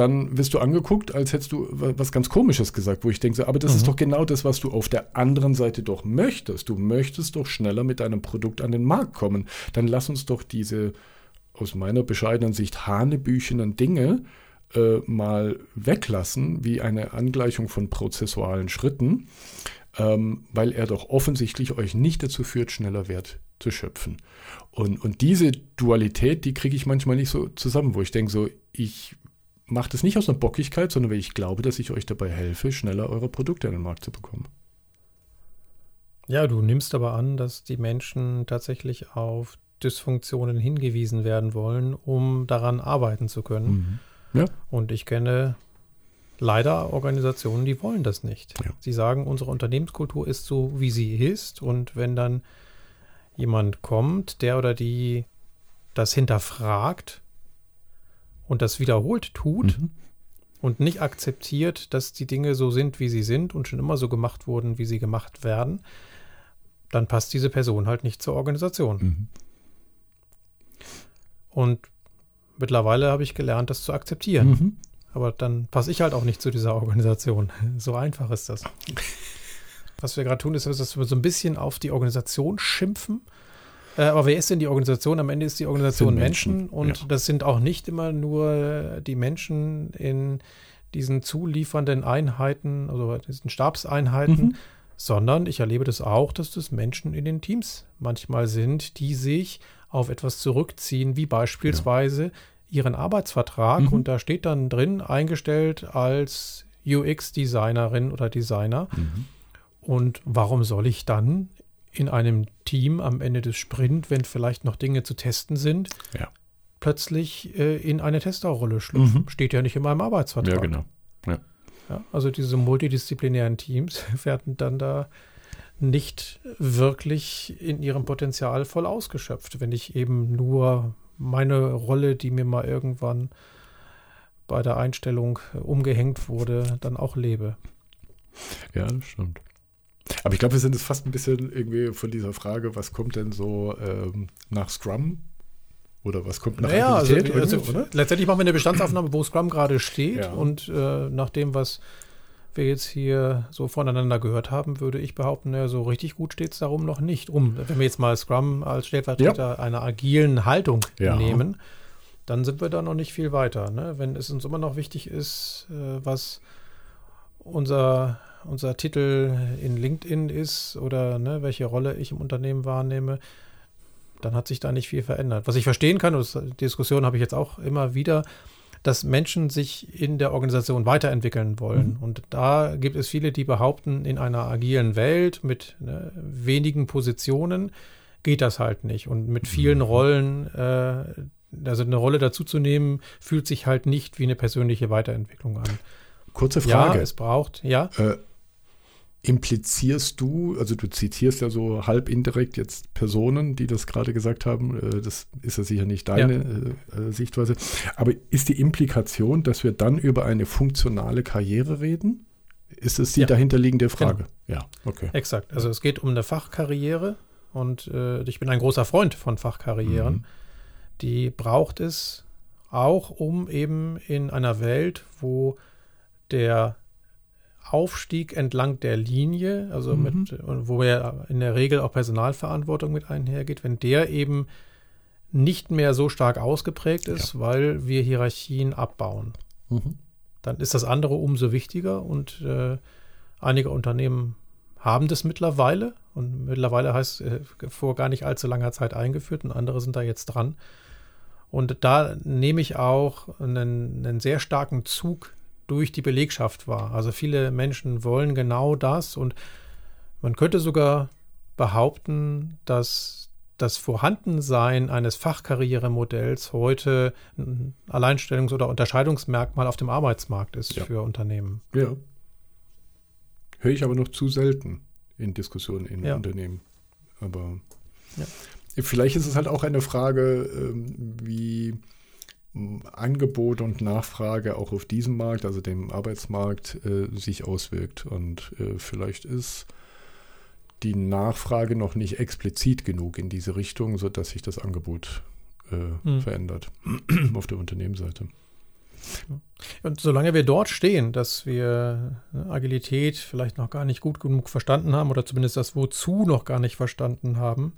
dann wirst du angeguckt, als hättest du was ganz Komisches gesagt, wo ich denke, aber das mhm. ist doch genau das, was du auf der anderen Seite doch möchtest. Du möchtest doch schneller mit deinem Produkt an den Markt kommen. Dann lass uns doch diese aus meiner bescheidenen Sicht hanebüchenen Dinge äh, mal weglassen, wie eine Angleichung von prozessualen Schritten ähm, weil er doch offensichtlich euch nicht dazu führt, schneller Wert zu schöpfen. Und, und diese Dualität, die kriege ich manchmal nicht so zusammen, wo ich denke, so, ich mache das nicht aus einer Bockigkeit, sondern weil ich glaube, dass ich euch dabei helfe, schneller eure Produkte in den Markt zu bekommen. Ja, du nimmst aber an, dass die Menschen tatsächlich auf Dysfunktionen hingewiesen werden wollen, um daran arbeiten zu können. Mhm. Ja. Und ich kenne leider Organisationen, die wollen das nicht. Ja. Sie sagen, unsere Unternehmenskultur ist so, wie sie ist. Und wenn dann jemand kommt, der oder die das hinterfragt und das wiederholt tut mhm. und nicht akzeptiert, dass die Dinge so sind, wie sie sind und schon immer so gemacht wurden, wie sie gemacht werden, dann passt diese Person halt nicht zur Organisation. Mhm. Und mittlerweile habe ich gelernt, das zu akzeptieren. Mhm. Aber dann passe ich halt auch nicht zu dieser Organisation. So einfach ist das. Was wir gerade tun, ist, dass wir so ein bisschen auf die Organisation schimpfen. Äh, aber wer ist denn die Organisation? Am Ende ist die Organisation Menschen. Menschen. Und ja. das sind auch nicht immer nur die Menschen in diesen zuliefernden Einheiten, also diesen Stabseinheiten, mhm. sondern ich erlebe das auch, dass das Menschen in den Teams manchmal sind, die sich auf etwas zurückziehen, wie beispielsweise ja. ihren Arbeitsvertrag. Mhm. Und da steht dann drin, eingestellt als UX-Designerin oder Designer. Mhm. Und warum soll ich dann in einem Team am Ende des Sprint, wenn vielleicht noch Dinge zu testen sind, ja. plötzlich äh, in eine Testerrolle schlüpfen? Mhm. Steht ja nicht in meinem Arbeitsvertrag. Ja, genau. Ja. Ja, also diese multidisziplinären Teams werden dann da nicht wirklich in ihrem Potenzial voll ausgeschöpft, wenn ich eben nur meine Rolle, die mir mal irgendwann bei der Einstellung umgehängt wurde, dann auch lebe. Ja, das stimmt. Aber ich glaube, wir sind jetzt fast ein bisschen irgendwie von dieser Frage, was kommt denn so ähm, nach Scrum? Oder was kommt nach naja, also, also, Letztendlich machen wir eine Bestandsaufnahme, wo Scrum gerade steht ja. und äh, nach dem, was wir jetzt hier so voneinander gehört haben, würde ich behaupten, ja, so richtig gut steht es darum noch nicht um. Wenn wir jetzt mal Scrum als Stellvertreter ja. einer agilen Haltung ja. nehmen, dann sind wir da noch nicht viel weiter. Ne? Wenn es uns immer noch wichtig ist, äh, was unser, unser Titel in LinkedIn ist oder ne, welche Rolle ich im Unternehmen wahrnehme, dann hat sich da nicht viel verändert. Was ich verstehen kann, und die Diskussion habe ich jetzt auch immer wieder, dass Menschen sich in der Organisation weiterentwickeln wollen. Mhm. Und da gibt es viele, die behaupten, in einer agilen Welt mit ne, wenigen Positionen geht das halt nicht. Und mit vielen mhm. Rollen, äh, also eine Rolle dazuzunehmen, fühlt sich halt nicht wie eine persönliche Weiterentwicklung an. Kurze Frage. Ja, es braucht, ja. Äh, implizierst du, also du zitierst ja so halb indirekt jetzt Personen, die das gerade gesagt haben, äh, das ist ja sicher nicht deine ja. Äh, äh, Sichtweise, aber ist die Implikation, dass wir dann über eine funktionale Karriere reden? Ist es die ja. dahinterliegende genau. Frage? Genau. Ja, okay. Exakt. Also es geht um eine Fachkarriere und äh, ich bin ein großer Freund von Fachkarrieren. Mhm. Die braucht es auch, um eben in einer Welt, wo der Aufstieg entlang der Linie, also mhm. mit, wo ja in der Regel auch Personalverantwortung mit einhergeht, wenn der eben nicht mehr so stark ausgeprägt ist, ja. weil wir Hierarchien abbauen, mhm. dann ist das andere umso wichtiger und äh, einige Unternehmen haben das mittlerweile und mittlerweile heißt äh, vor gar nicht allzu langer Zeit eingeführt und andere sind da jetzt dran. Und da nehme ich auch einen, einen sehr starken Zug durch die Belegschaft war. Also viele Menschen wollen genau das und man könnte sogar behaupten, dass das Vorhandensein eines Fachkarrieremodells heute ein Alleinstellungs- oder Unterscheidungsmerkmal auf dem Arbeitsmarkt ist ja. für Unternehmen. Ja. Höre ich aber noch zu selten in Diskussionen in ja. Unternehmen. Aber ja. vielleicht ist es halt auch eine Frage, ähm, wie Angebot und Nachfrage auch auf diesem Markt, also dem Arbeitsmarkt, äh, sich auswirkt. Und äh, vielleicht ist die Nachfrage noch nicht explizit genug in diese Richtung, sodass sich das Angebot äh, hm. verändert auf der Unternehmensseite. Und solange wir dort stehen, dass wir ne, Agilität vielleicht noch gar nicht gut genug verstanden haben oder zumindest das Wozu noch gar nicht verstanden haben,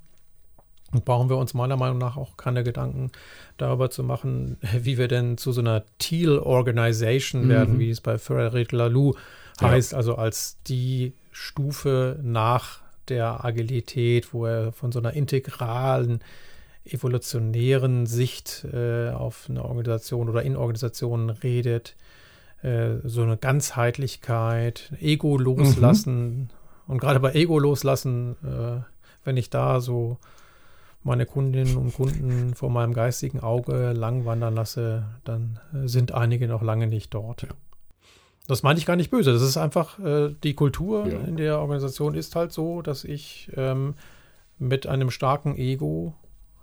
brauchen wir uns meiner Meinung nach auch keine Gedanken darüber zu machen, wie wir denn zu so einer Teal Organization mhm. werden, wie es bei Frederic Laloux heißt, ja. also als die Stufe nach der Agilität, wo er von so einer integralen, evolutionären Sicht äh, auf eine Organisation oder in Organisationen redet. Äh, so eine Ganzheitlichkeit, Ego loslassen. Mhm. Und gerade bei Ego loslassen, äh, wenn ich da so meine Kundinnen und Kunden vor meinem geistigen Auge langwandern lasse, dann äh, sind einige noch lange nicht dort. Ja. Das meine ich gar nicht böse. Das ist einfach äh, die Kultur ja. in der Organisation ist halt so, dass ich ähm, mit einem starken Ego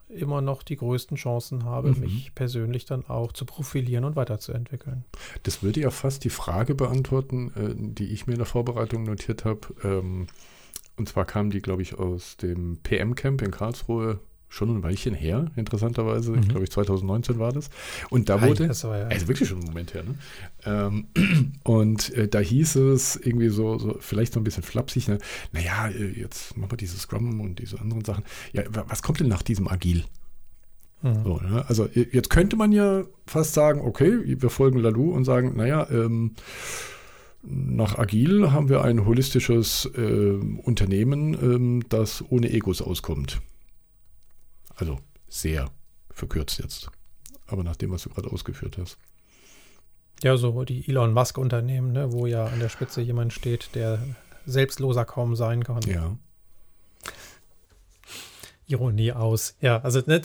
immer noch die größten Chancen habe, mhm. mich persönlich dann auch zu profilieren und weiterzuentwickeln. Das würde ja fast die Frage beantworten, äh, die ich mir in der Vorbereitung notiert habe. Ähm, und zwar kam die, glaube ich, aus dem PM-Camp in Karlsruhe schon ein Weilchen her, interessanterweise. Mhm. Ich glaube, 2019 war das. Und da wurde, das war ja. also wirklich schon ein Moment her, ne? Ähm, und äh, da hieß es irgendwie so, so, vielleicht so ein bisschen flapsig, ne? naja, äh, jetzt machen wir dieses Scrum und diese anderen Sachen. Ja, was kommt denn nach diesem Agil? Mhm. So, ne? Also jetzt könnte man ja fast sagen, okay, wir folgen Lalu und sagen, naja, ähm, nach Agil haben wir ein holistisches äh, Unternehmen, ähm, das ohne Egos auskommt. Also sehr verkürzt jetzt. Aber nach dem, was du gerade ausgeführt hast. Ja, so die Elon Musk-Unternehmen, ne, wo ja an der Spitze jemand steht, der selbstloser kaum sein kann. Ja. Ironie aus. Ja, also, ne,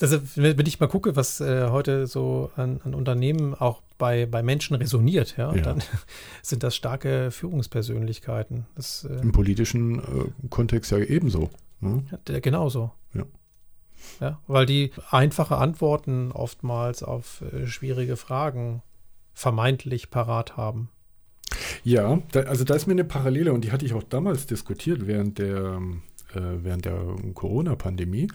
also wenn ich mal gucke, was äh, heute so an, an, Unternehmen auch bei, bei Menschen resoniert, ja, ja. dann sind das starke Führungspersönlichkeiten. Das, äh, Im politischen äh, Kontext ja ebenso. Ne? Ja, genauso. Ja. Ja, weil die einfache Antworten oftmals auf äh, schwierige Fragen vermeintlich parat haben. Ja, da, also da ist mir eine Parallele und die hatte ich auch damals diskutiert während der, äh, während der Corona-Pandemie.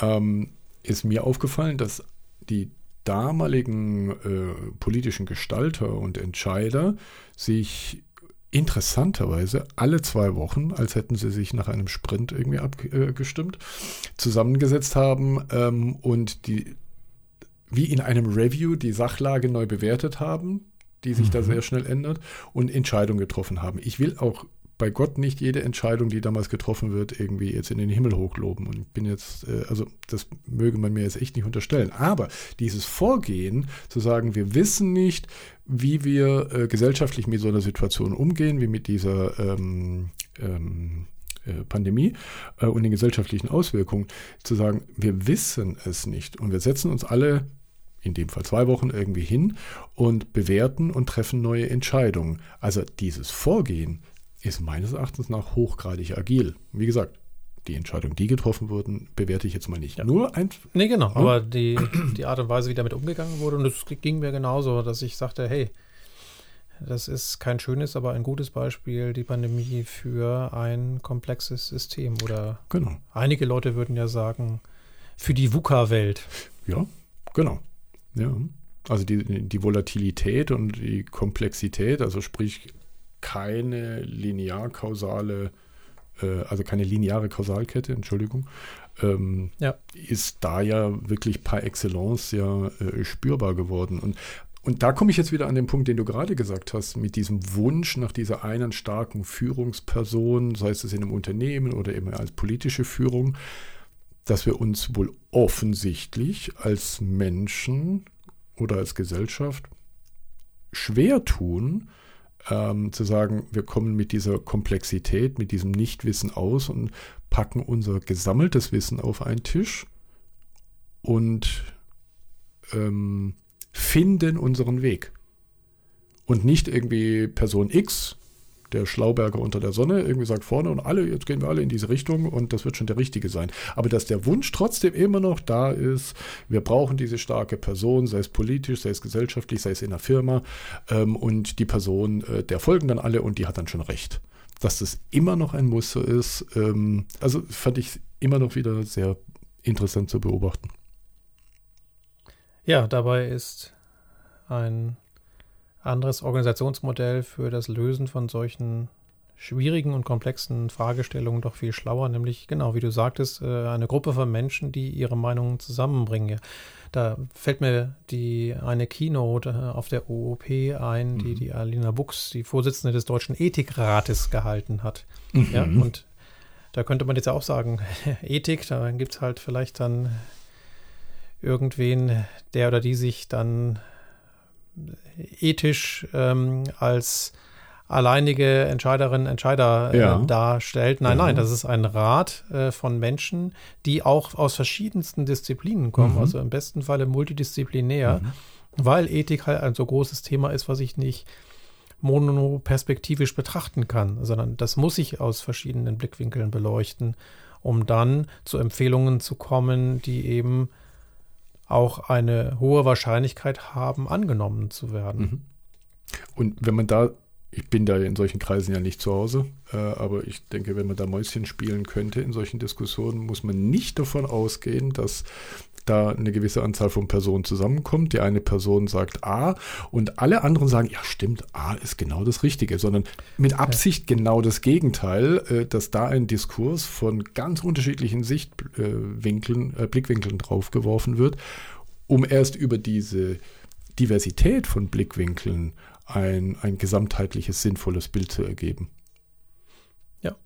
Ähm, ist mir aufgefallen, dass die damaligen äh, politischen Gestalter und Entscheider sich interessanterweise alle zwei Wochen, als hätten sie sich nach einem Sprint irgendwie abgestimmt, zusammengesetzt haben ähm, und die wie in einem Review die Sachlage neu bewertet haben, die sich mhm. da sehr schnell ändert und Entscheidungen getroffen haben. Ich will auch bei Gott nicht jede Entscheidung, die damals getroffen wird, irgendwie jetzt in den Himmel hochloben. Und ich bin jetzt, äh, also das möge man mir jetzt echt nicht unterstellen. Aber dieses Vorgehen, zu sagen, wir wissen nicht, wie wir äh, gesellschaftlich mit so einer Situation umgehen, wie mit dieser ähm, ähm, äh, Pandemie äh, und den gesellschaftlichen Auswirkungen, zu sagen, wir wissen es nicht und wir setzen uns alle in dem Fall zwei Wochen irgendwie hin und bewerten und treffen neue Entscheidungen. Also dieses Vorgehen ist meines Erachtens nach hochgradig agil. Wie gesagt, die Entscheidungen, die getroffen wurden, bewerte ich jetzt mal nicht. Ja. Nur ein. Nee, genau. Ne? Aber die, die Art und Weise, wie damit umgegangen wurde, und es ging mir genauso, dass ich sagte, hey, das ist kein schönes, aber ein gutes Beispiel, die Pandemie für ein komplexes System. Oder genau. einige Leute würden ja sagen, für die VUCA-Welt. Ja, genau. Ja. Also die, die Volatilität und die Komplexität, also sprich keine linear-kausale, äh, also keine lineare Kausalkette, Entschuldigung, ähm, ja. ist da ja wirklich par excellence ja äh, spürbar geworden. Und, und da komme ich jetzt wieder an den Punkt, den du gerade gesagt hast, mit diesem Wunsch nach dieser einen starken Führungsperson, sei es in einem Unternehmen oder eben als politische Führung, dass wir uns wohl offensichtlich als Menschen oder als Gesellschaft schwer tun, ähm, zu sagen, wir kommen mit dieser Komplexität, mit diesem Nichtwissen aus und packen unser gesammeltes Wissen auf einen Tisch und ähm, finden unseren Weg. Und nicht irgendwie Person X der Schlauberger unter der Sonne irgendwie sagt vorne und alle, jetzt gehen wir alle in diese Richtung und das wird schon der richtige sein. Aber dass der Wunsch trotzdem immer noch da ist, wir brauchen diese starke Person, sei es politisch, sei es gesellschaftlich, sei es in der Firma ähm, und die Person, äh, der folgen dann alle und die hat dann schon recht. Dass das immer noch ein Muster ist, ähm, also fand ich immer noch wieder sehr interessant zu beobachten. Ja, dabei ist ein anderes Organisationsmodell für das Lösen von solchen schwierigen und komplexen Fragestellungen doch viel schlauer, nämlich genau, wie du sagtest, äh, eine Gruppe von Menschen, die ihre Meinungen zusammenbringen. Da fällt mir die eine Keynote äh, auf der OOP ein, die mhm. die Alina Buchs, die Vorsitzende des Deutschen Ethikrates, gehalten hat. Mhm. Ja, und da könnte man jetzt auch sagen, Ethik, da gibt es halt vielleicht dann irgendwen, der oder die sich dann ethisch ähm, als alleinige Entscheiderinnen, Entscheider äh, ja. darstellt. Nein, ja. nein, das ist ein Rat äh, von Menschen, die auch aus verschiedensten Disziplinen kommen, mhm. also im besten Falle multidisziplinär, mhm. weil Ethik halt ein so großes Thema ist, was ich nicht monoperspektivisch betrachten kann, sondern das muss ich aus verschiedenen Blickwinkeln beleuchten, um dann zu Empfehlungen zu kommen, die eben auch eine hohe Wahrscheinlichkeit haben, angenommen zu werden. Mhm. Und wenn man da ich bin da in solchen Kreisen ja nicht zu Hause, äh, aber ich denke, wenn man da Mäuschen spielen könnte in solchen Diskussionen, muss man nicht davon ausgehen, dass da eine gewisse Anzahl von Personen zusammenkommt. Die eine Person sagt A und alle anderen sagen, ja stimmt, A ist genau das Richtige, sondern mit Absicht genau das Gegenteil, äh, dass da ein Diskurs von ganz unterschiedlichen Sichtwinkeln, äh, Blickwinkeln draufgeworfen wird, um erst über diese Diversität von Blickwinkeln ein, ein gesamtheitliches, sinnvolles Bild zu ergeben. Ja.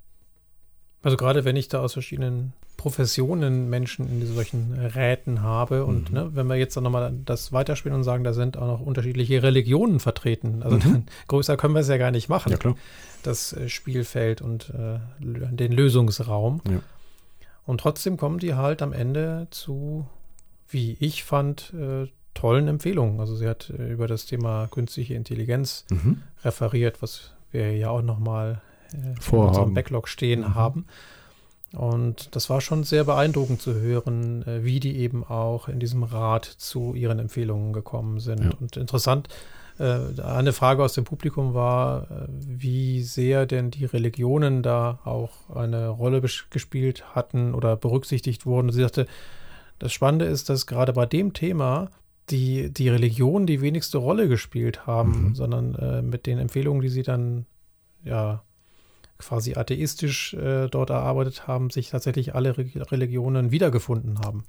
Also gerade wenn ich da aus verschiedenen Professionen Menschen in solchen Räten habe und mhm. ne, wenn wir jetzt dann nochmal das weiterspielen und sagen, da sind auch noch unterschiedliche Religionen vertreten, also mhm. dann, größer können wir es ja gar nicht machen, ja, das äh, Spielfeld und äh, den Lösungsraum. Ja. Und trotzdem kommen die halt am Ende zu, wie ich fand, äh, tollen Empfehlungen. Also sie hat äh, über das Thema künstliche Intelligenz mhm. referiert, was wir ja auch nochmal äh, vor unserem Backlog stehen mhm. haben. Und das war schon sehr beeindruckend zu hören, äh, wie die eben auch in diesem Rat zu ihren Empfehlungen gekommen sind. Ja. Und interessant, äh, eine Frage aus dem Publikum war, wie sehr denn die Religionen da auch eine Rolle gespielt hatten oder berücksichtigt wurden. Sie sagte, das Spannende ist, dass gerade bei dem Thema die, die Religion die wenigste Rolle gespielt haben, mhm. sondern äh, mit den Empfehlungen, die sie dann ja quasi atheistisch äh, dort erarbeitet haben, sich tatsächlich alle Re Religionen wiedergefunden haben.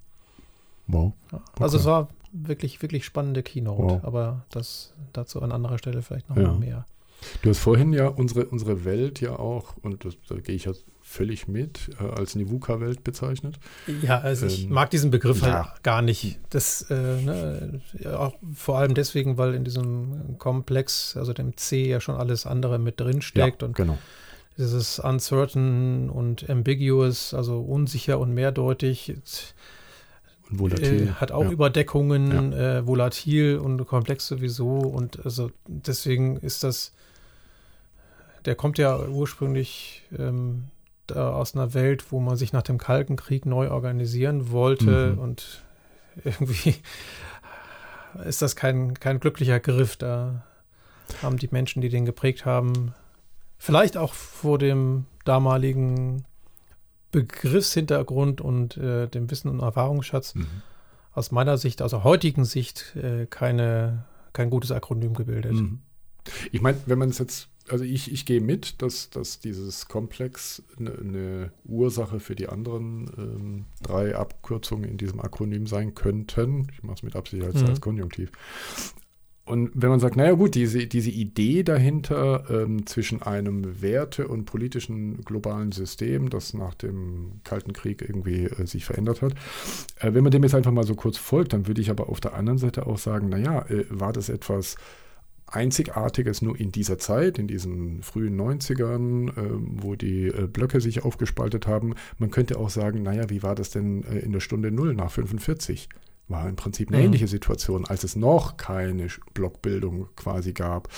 Wow. Okay. Also es war wirklich, wirklich spannende Keynote, wow. aber das dazu an anderer Stelle vielleicht noch ja. mal mehr. Du hast vorhin ja unsere, unsere Welt ja auch, und das, da gehe ich ja völlig mit, äh, als Nivuka-Welt bezeichnet. Ja, also ich ähm, mag diesen Begriff halt ja. halt gar nicht. Das, äh, ne, auch vor allem deswegen, weil in diesem Komplex, also dem C, ja schon alles andere mit drin steckt. Ja, und genau. Dieses uncertain und ambiguous, also unsicher und mehrdeutig. Und volatil. Äh, hat auch ja. Überdeckungen, ja. Äh, volatil und komplex sowieso. Und also deswegen ist das, der kommt ja ursprünglich ähm, aus einer Welt, wo man sich nach dem Kalten Krieg neu organisieren wollte mhm. und irgendwie ist das kein, kein glücklicher Griff. Da haben die Menschen, die den geprägt haben, vielleicht auch vor dem damaligen Begriffshintergrund und äh, dem Wissen und Erfahrungsschatz mhm. aus meiner Sicht, aus der heutigen Sicht, äh, keine, kein gutes Akronym gebildet. Mhm. Ich meine, wenn man es jetzt also ich, ich gehe mit, dass, dass dieses Komplex eine, eine Ursache für die anderen ähm, drei Abkürzungen in diesem Akronym sein könnten. Ich mache es mit Absicht als, mhm. als Konjunktiv. Und wenn man sagt, naja gut, diese, diese Idee dahinter ähm, zwischen einem Werte- und politischen globalen System, das nach dem Kalten Krieg irgendwie äh, sich verändert hat, äh, wenn man dem jetzt einfach mal so kurz folgt, dann würde ich aber auf der anderen Seite auch sagen, naja, äh, war das etwas Einzigartiges nur in dieser Zeit, in diesen frühen 90ern, äh, wo die äh, Blöcke sich aufgespaltet haben. Man könnte auch sagen, naja, wie war das denn äh, in der Stunde Null nach 45? War im Prinzip eine mhm. ähnliche Situation, als es noch keine Blockbildung quasi gab.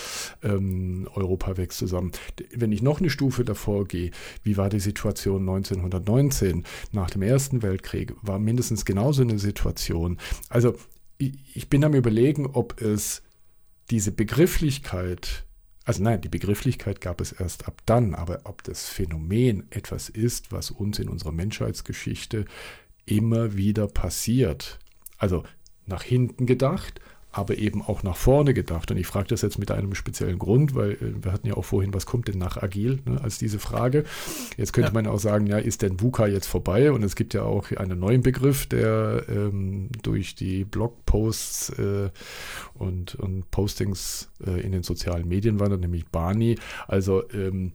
Ähm, Europa wächst zusammen. Wenn ich noch eine Stufe davor gehe, wie war die Situation 1919 nach dem Ersten Weltkrieg? War mindestens genauso eine Situation. Also ich, ich bin am Überlegen, ob es diese Begrifflichkeit, also nein, die Begrifflichkeit gab es erst ab dann, aber ob das Phänomen etwas ist, was uns in unserer Menschheitsgeschichte immer wieder passiert. Also nach hinten gedacht, aber eben auch nach vorne gedacht. Und ich frage das jetzt mit einem speziellen Grund, weil äh, wir hatten ja auch vorhin, was kommt denn nach Agil, ne, als diese Frage. Jetzt könnte ja. man auch sagen, ja, ist denn VUCA jetzt vorbei? Und es gibt ja auch einen neuen Begriff, der ähm, durch die Blogposts äh, und, und Postings äh, in den sozialen Medien wandert, nämlich Bani. Also ähm,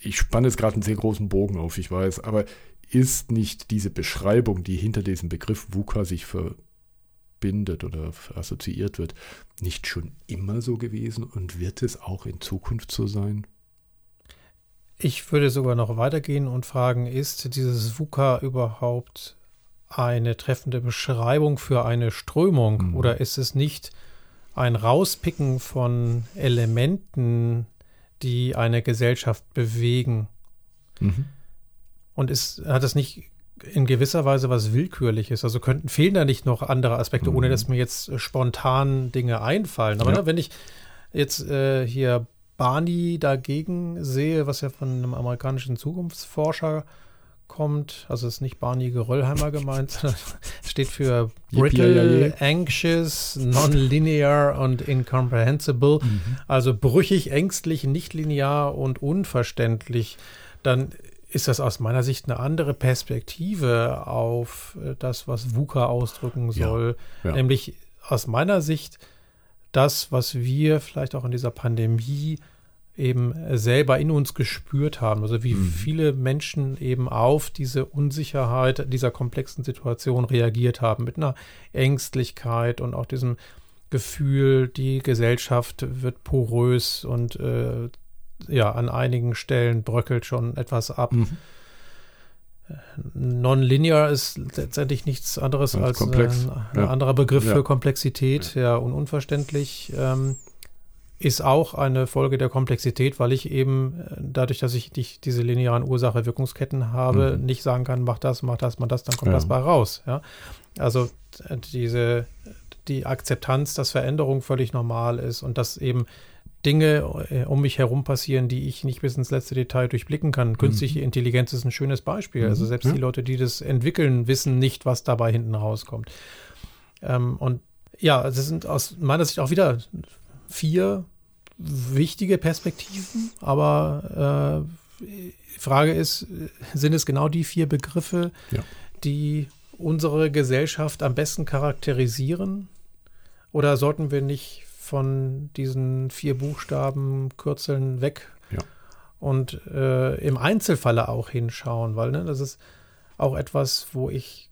ich spanne jetzt gerade einen sehr großen Bogen auf, ich weiß, aber ist nicht diese Beschreibung, die hinter diesem Begriff VUCA sich ver verbindet oder assoziiert wird, nicht schon immer so gewesen und wird es auch in Zukunft so sein? Ich würde sogar noch weitergehen und fragen, ist dieses VUCA überhaupt eine treffende Beschreibung für eine Strömung mhm. oder ist es nicht ein Rauspicken von Elementen, die eine Gesellschaft bewegen? Mhm. Und ist, hat es nicht in gewisser Weise was Willkürliches. Also könnten, fehlen da nicht noch andere Aspekte, mhm. ohne dass mir jetzt äh, spontan Dinge einfallen. Aber ja. ne, wenn ich jetzt äh, hier Barney dagegen sehe, was ja von einem amerikanischen Zukunftsforscher kommt, also ist nicht Barney Geröllheimer gemeint, sondern steht für Brittle, Anxious, Nonlinear und Incomprehensible, mhm. also brüchig, ängstlich, nicht linear und unverständlich, dann ist das aus meiner Sicht eine andere Perspektive auf äh, das, was VUCA ausdrücken soll. Ja, ja. Nämlich aus meiner Sicht das, was wir vielleicht auch in dieser Pandemie eben selber in uns gespürt haben. Also wie mhm. viele Menschen eben auf diese Unsicherheit dieser komplexen Situation reagiert haben mit einer Ängstlichkeit und auch diesem Gefühl, die Gesellschaft wird porös und äh, ja, an einigen Stellen bröckelt schon etwas ab. Mhm. Nonlinear ist letztendlich nichts anderes Ganz als komplex. ein, ein ja. anderer Begriff ja. für Komplexität, ja, und unverständlich. Ähm, ist auch eine Folge der Komplexität, weil ich eben äh, dadurch, dass ich nicht diese linearen Ursache-Wirkungsketten habe, mhm. nicht sagen kann, mach das, mach das, mach das, dann kommt ja. das bei raus. Ja? Also äh, diese die Akzeptanz, dass Veränderung völlig normal ist und dass eben Dinge äh, um mich herum passieren, die ich nicht bis ins letzte Detail durchblicken kann. Künstliche mhm. Intelligenz ist ein schönes Beispiel. Also mhm. selbst ja. die Leute, die das entwickeln, wissen nicht, was dabei hinten rauskommt. Ähm, und ja, es sind aus meiner Sicht auch wieder vier wichtige Perspektiven, aber äh, die Frage ist, sind es genau die vier Begriffe, ja. die unsere Gesellschaft am besten charakterisieren? Oder sollten wir nicht von diesen vier Buchstaben Kürzeln weg ja. und äh, im Einzelfalle auch hinschauen, weil ne, das ist auch etwas, wo ich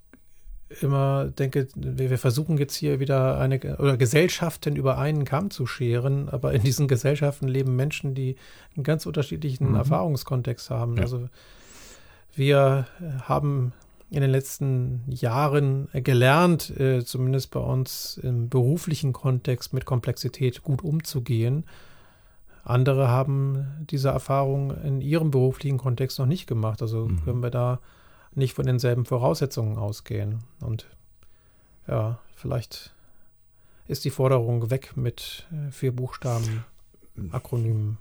immer denke, wir versuchen jetzt hier wieder eine oder Gesellschaften über einen Kamm zu scheren, aber in diesen Gesellschaften leben Menschen, die einen ganz unterschiedlichen mhm. Erfahrungskontext haben. Ja. Also wir haben in den letzten Jahren gelernt, äh, zumindest bei uns im beruflichen Kontext mit Komplexität gut umzugehen. Andere haben diese Erfahrung in ihrem beruflichen Kontext noch nicht gemacht. Also mhm. können wir da nicht von denselben Voraussetzungen ausgehen. Und ja, vielleicht ist die Forderung weg mit äh, vier Buchstaben, Akronymen.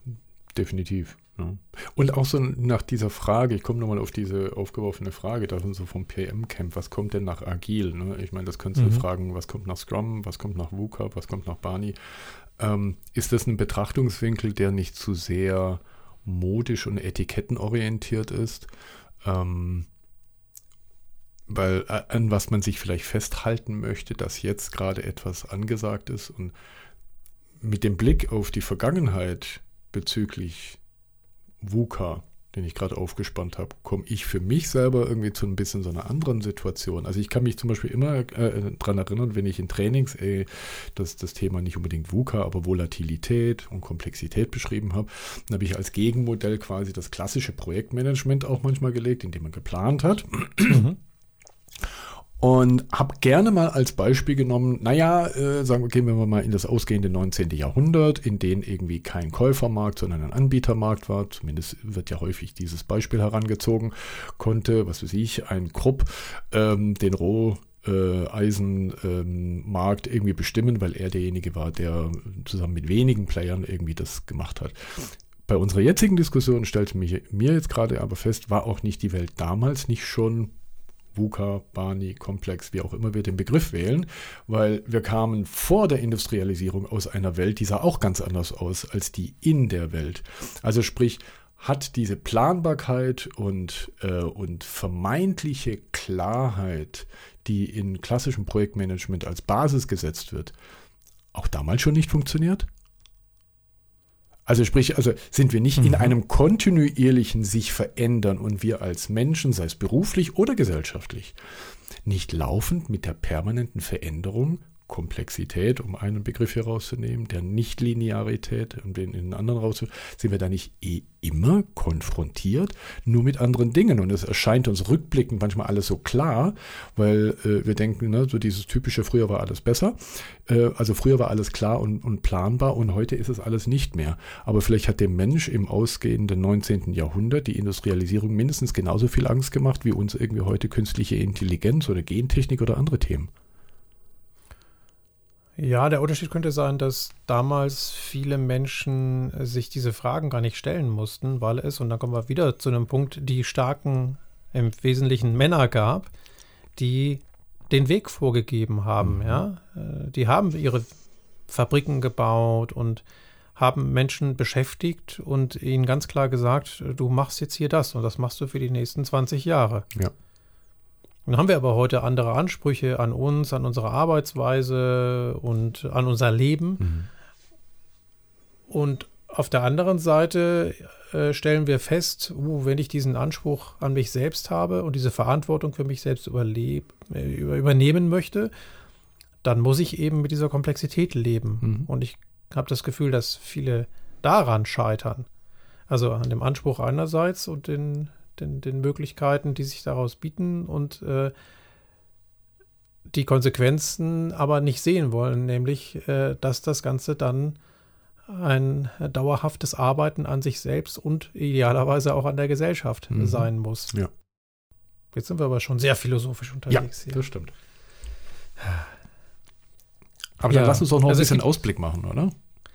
Definitiv. Ja. Und auch so nach dieser Frage, ich komme nochmal auf diese aufgeworfene Frage, da so vom PM-Camp, was kommt denn nach Agil? Ne? Ich meine, das könntest du mhm. fragen, was kommt nach Scrum, was kommt nach VUCA, was kommt nach Barney? Ähm, ist das ein Betrachtungswinkel, der nicht zu sehr modisch und etikettenorientiert ist? Ähm, weil äh, an was man sich vielleicht festhalten möchte, dass jetzt gerade etwas angesagt ist und mit dem Blick auf die Vergangenheit bezüglich VUCA, den ich gerade aufgespannt habe, komme ich für mich selber irgendwie zu ein bisschen so einer anderen Situation. Also ich kann mich zum Beispiel immer äh, daran erinnern, wenn ich in Trainings ey, das, das Thema nicht unbedingt VUCA, aber Volatilität und Komplexität beschrieben habe, dann habe ich als Gegenmodell quasi das klassische Projektmanagement auch manchmal gelegt, indem man geplant hat. Mhm. Und habe gerne mal als Beispiel genommen, naja, äh, sagen wir, gehen wir mal in das ausgehende 19. Jahrhundert, in dem irgendwie kein Käufermarkt, sondern ein Anbietermarkt war. Zumindest wird ja häufig dieses Beispiel herangezogen. Konnte, was weiß ich, ein Krupp ähm, den Roh Eisenmarkt ähm, irgendwie bestimmen, weil er derjenige war, der zusammen mit wenigen Playern irgendwie das gemacht hat. Bei unserer jetzigen Diskussion stellte mich, mir jetzt gerade aber fest, war auch nicht die Welt damals nicht schon VUCA, Barney, Komplex, wie auch immer wir den Begriff wählen, weil wir kamen vor der Industrialisierung aus einer Welt, die sah auch ganz anders aus als die in der Welt. Also sprich, hat diese Planbarkeit und, äh, und vermeintliche Klarheit, die in klassischem Projektmanagement als Basis gesetzt wird, auch damals schon nicht funktioniert? Also sprich, also sind wir nicht mhm. in einem kontinuierlichen sich verändern und wir als Menschen, sei es beruflich oder gesellschaftlich, nicht laufend mit der permanenten Veränderung Komplexität, um einen Begriff hier rauszunehmen, der Nichtlinearität, um den in den anderen rauszunehmen, sind wir da nicht eh immer konfrontiert, nur mit anderen Dingen. Und es erscheint uns rückblickend manchmal alles so klar, weil äh, wir denken, ne, so dieses typische, früher war alles besser. Äh, also früher war alles klar und, und planbar und heute ist es alles nicht mehr. Aber vielleicht hat dem Mensch im ausgehenden 19. Jahrhundert die Industrialisierung mindestens genauso viel Angst gemacht, wie uns irgendwie heute künstliche Intelligenz oder Gentechnik oder andere Themen. Ja, der Unterschied könnte sein, dass damals viele Menschen sich diese Fragen gar nicht stellen mussten, weil es, und dann kommen wir wieder zu einem Punkt, die starken, im Wesentlichen Männer gab, die den Weg vorgegeben haben. Mhm. Ja? Äh, die haben ihre Fabriken gebaut und haben Menschen beschäftigt und ihnen ganz klar gesagt, du machst jetzt hier das und das machst du für die nächsten 20 Jahre. Ja. Dann haben wir aber heute andere Ansprüche an uns, an unsere Arbeitsweise und an unser Leben. Mhm. Und auf der anderen Seite äh, stellen wir fest, uh, wenn ich diesen Anspruch an mich selbst habe und diese Verantwortung für mich selbst überleb, äh, übernehmen möchte, dann muss ich eben mit dieser Komplexität leben. Mhm. Und ich habe das Gefühl, dass viele daran scheitern. Also an dem Anspruch einerseits und den den, den Möglichkeiten, die sich daraus bieten und äh, die Konsequenzen aber nicht sehen wollen, nämlich, äh, dass das Ganze dann ein dauerhaftes Arbeiten an sich selbst und idealerweise auch an der Gesellschaft mhm. sein muss. Ja. Jetzt sind wir aber schon sehr philosophisch unterwegs ja, hier. Das stimmt. Aber ja. dann lass uns doch noch also ein bisschen Ausblick machen, oder?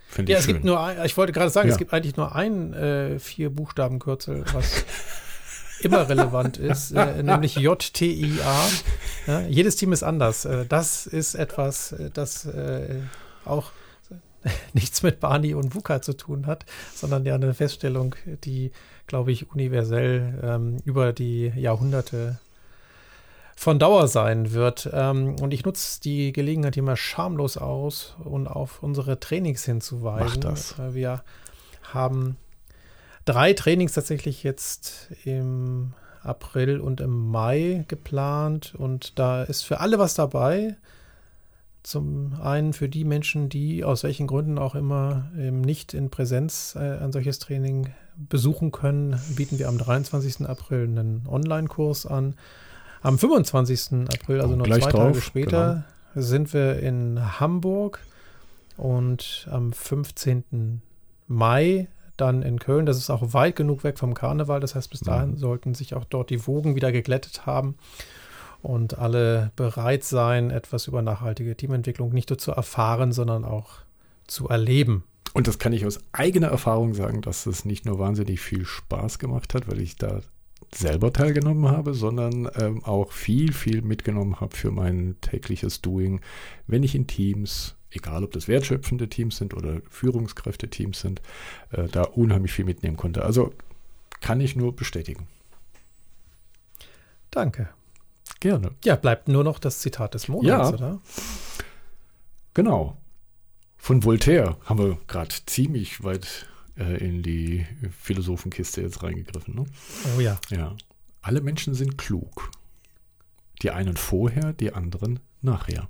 Finde ja, ich es schön. gibt nur, ein, ich wollte gerade sagen, ja. es gibt eigentlich nur ein äh, vier Buchstabenkürzel, was immer relevant ist, äh, nämlich JTIA. Ja, jedes Team ist anders. Äh, das ist etwas, äh, das äh, auch nichts mit Barney und VUCA zu tun hat, sondern ja eine Feststellung, die, glaube ich, universell ähm, über die Jahrhunderte von Dauer sein wird. Ähm, und ich nutze die Gelegenheit immer schamlos aus und auf unsere Trainings hinzuweisen. Mach das. Äh, wir haben drei Trainings tatsächlich jetzt im April und im Mai geplant und da ist für alle was dabei. Zum einen für die Menschen, die aus welchen Gründen auch immer nicht in Präsenz äh, ein solches Training besuchen können, bieten wir am 23. April einen Online-Kurs an. Am 25. April, also noch zwei drauf, Tage später, genau. sind wir in Hamburg und am 15. Mai dann in Köln. Das ist auch weit genug weg vom Karneval. Das heißt, bis dahin mhm. sollten sich auch dort die Wogen wieder geglättet haben und alle bereit sein, etwas über nachhaltige Teamentwicklung nicht nur zu erfahren, sondern auch zu erleben. Und das kann ich aus eigener Erfahrung sagen, dass es nicht nur wahnsinnig viel Spaß gemacht hat, weil ich da selber teilgenommen habe, sondern ähm, auch viel, viel mitgenommen habe für mein tägliches Doing, wenn ich in Teams egal ob das wertschöpfende Teams sind oder Führungskräfte-Teams sind, äh, da unheimlich viel mitnehmen konnte. Also kann ich nur bestätigen. Danke. Gerne. Ja, bleibt nur noch das Zitat des Monats, ja, oder? Genau. Von Voltaire haben wir gerade ziemlich weit äh, in die Philosophenkiste jetzt reingegriffen. Ne? Oh ja. Ja. Alle Menschen sind klug. Die einen vorher, die anderen nachher.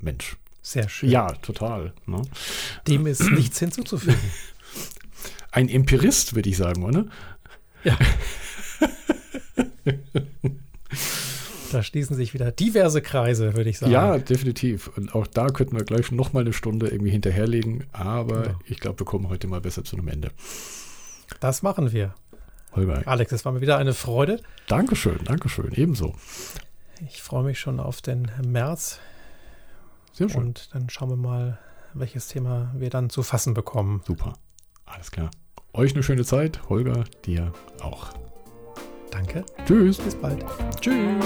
Mensch. Sehr schön. Ja, total. Ne? Dem ist nichts hinzuzufügen. Ein Empirist, würde ich sagen, oder? Ja. da schließen sich wieder diverse Kreise, würde ich sagen. Ja, definitiv. Und auch da könnten wir gleich noch mal eine Stunde irgendwie hinterherlegen. Aber genau. ich glaube, wir kommen heute mal besser zu einem Ende. Das machen wir. Holger. Alex, es war mir wieder eine Freude. Dankeschön, Dankeschön, ebenso. Ich freue mich schon auf den März. Sehr schön. Und dann schauen wir mal, welches Thema wir dann zu fassen bekommen. Super. Alles klar. Euch eine schöne Zeit. Holger, dir auch. Danke. Tschüss. Bis bald. Tschüss.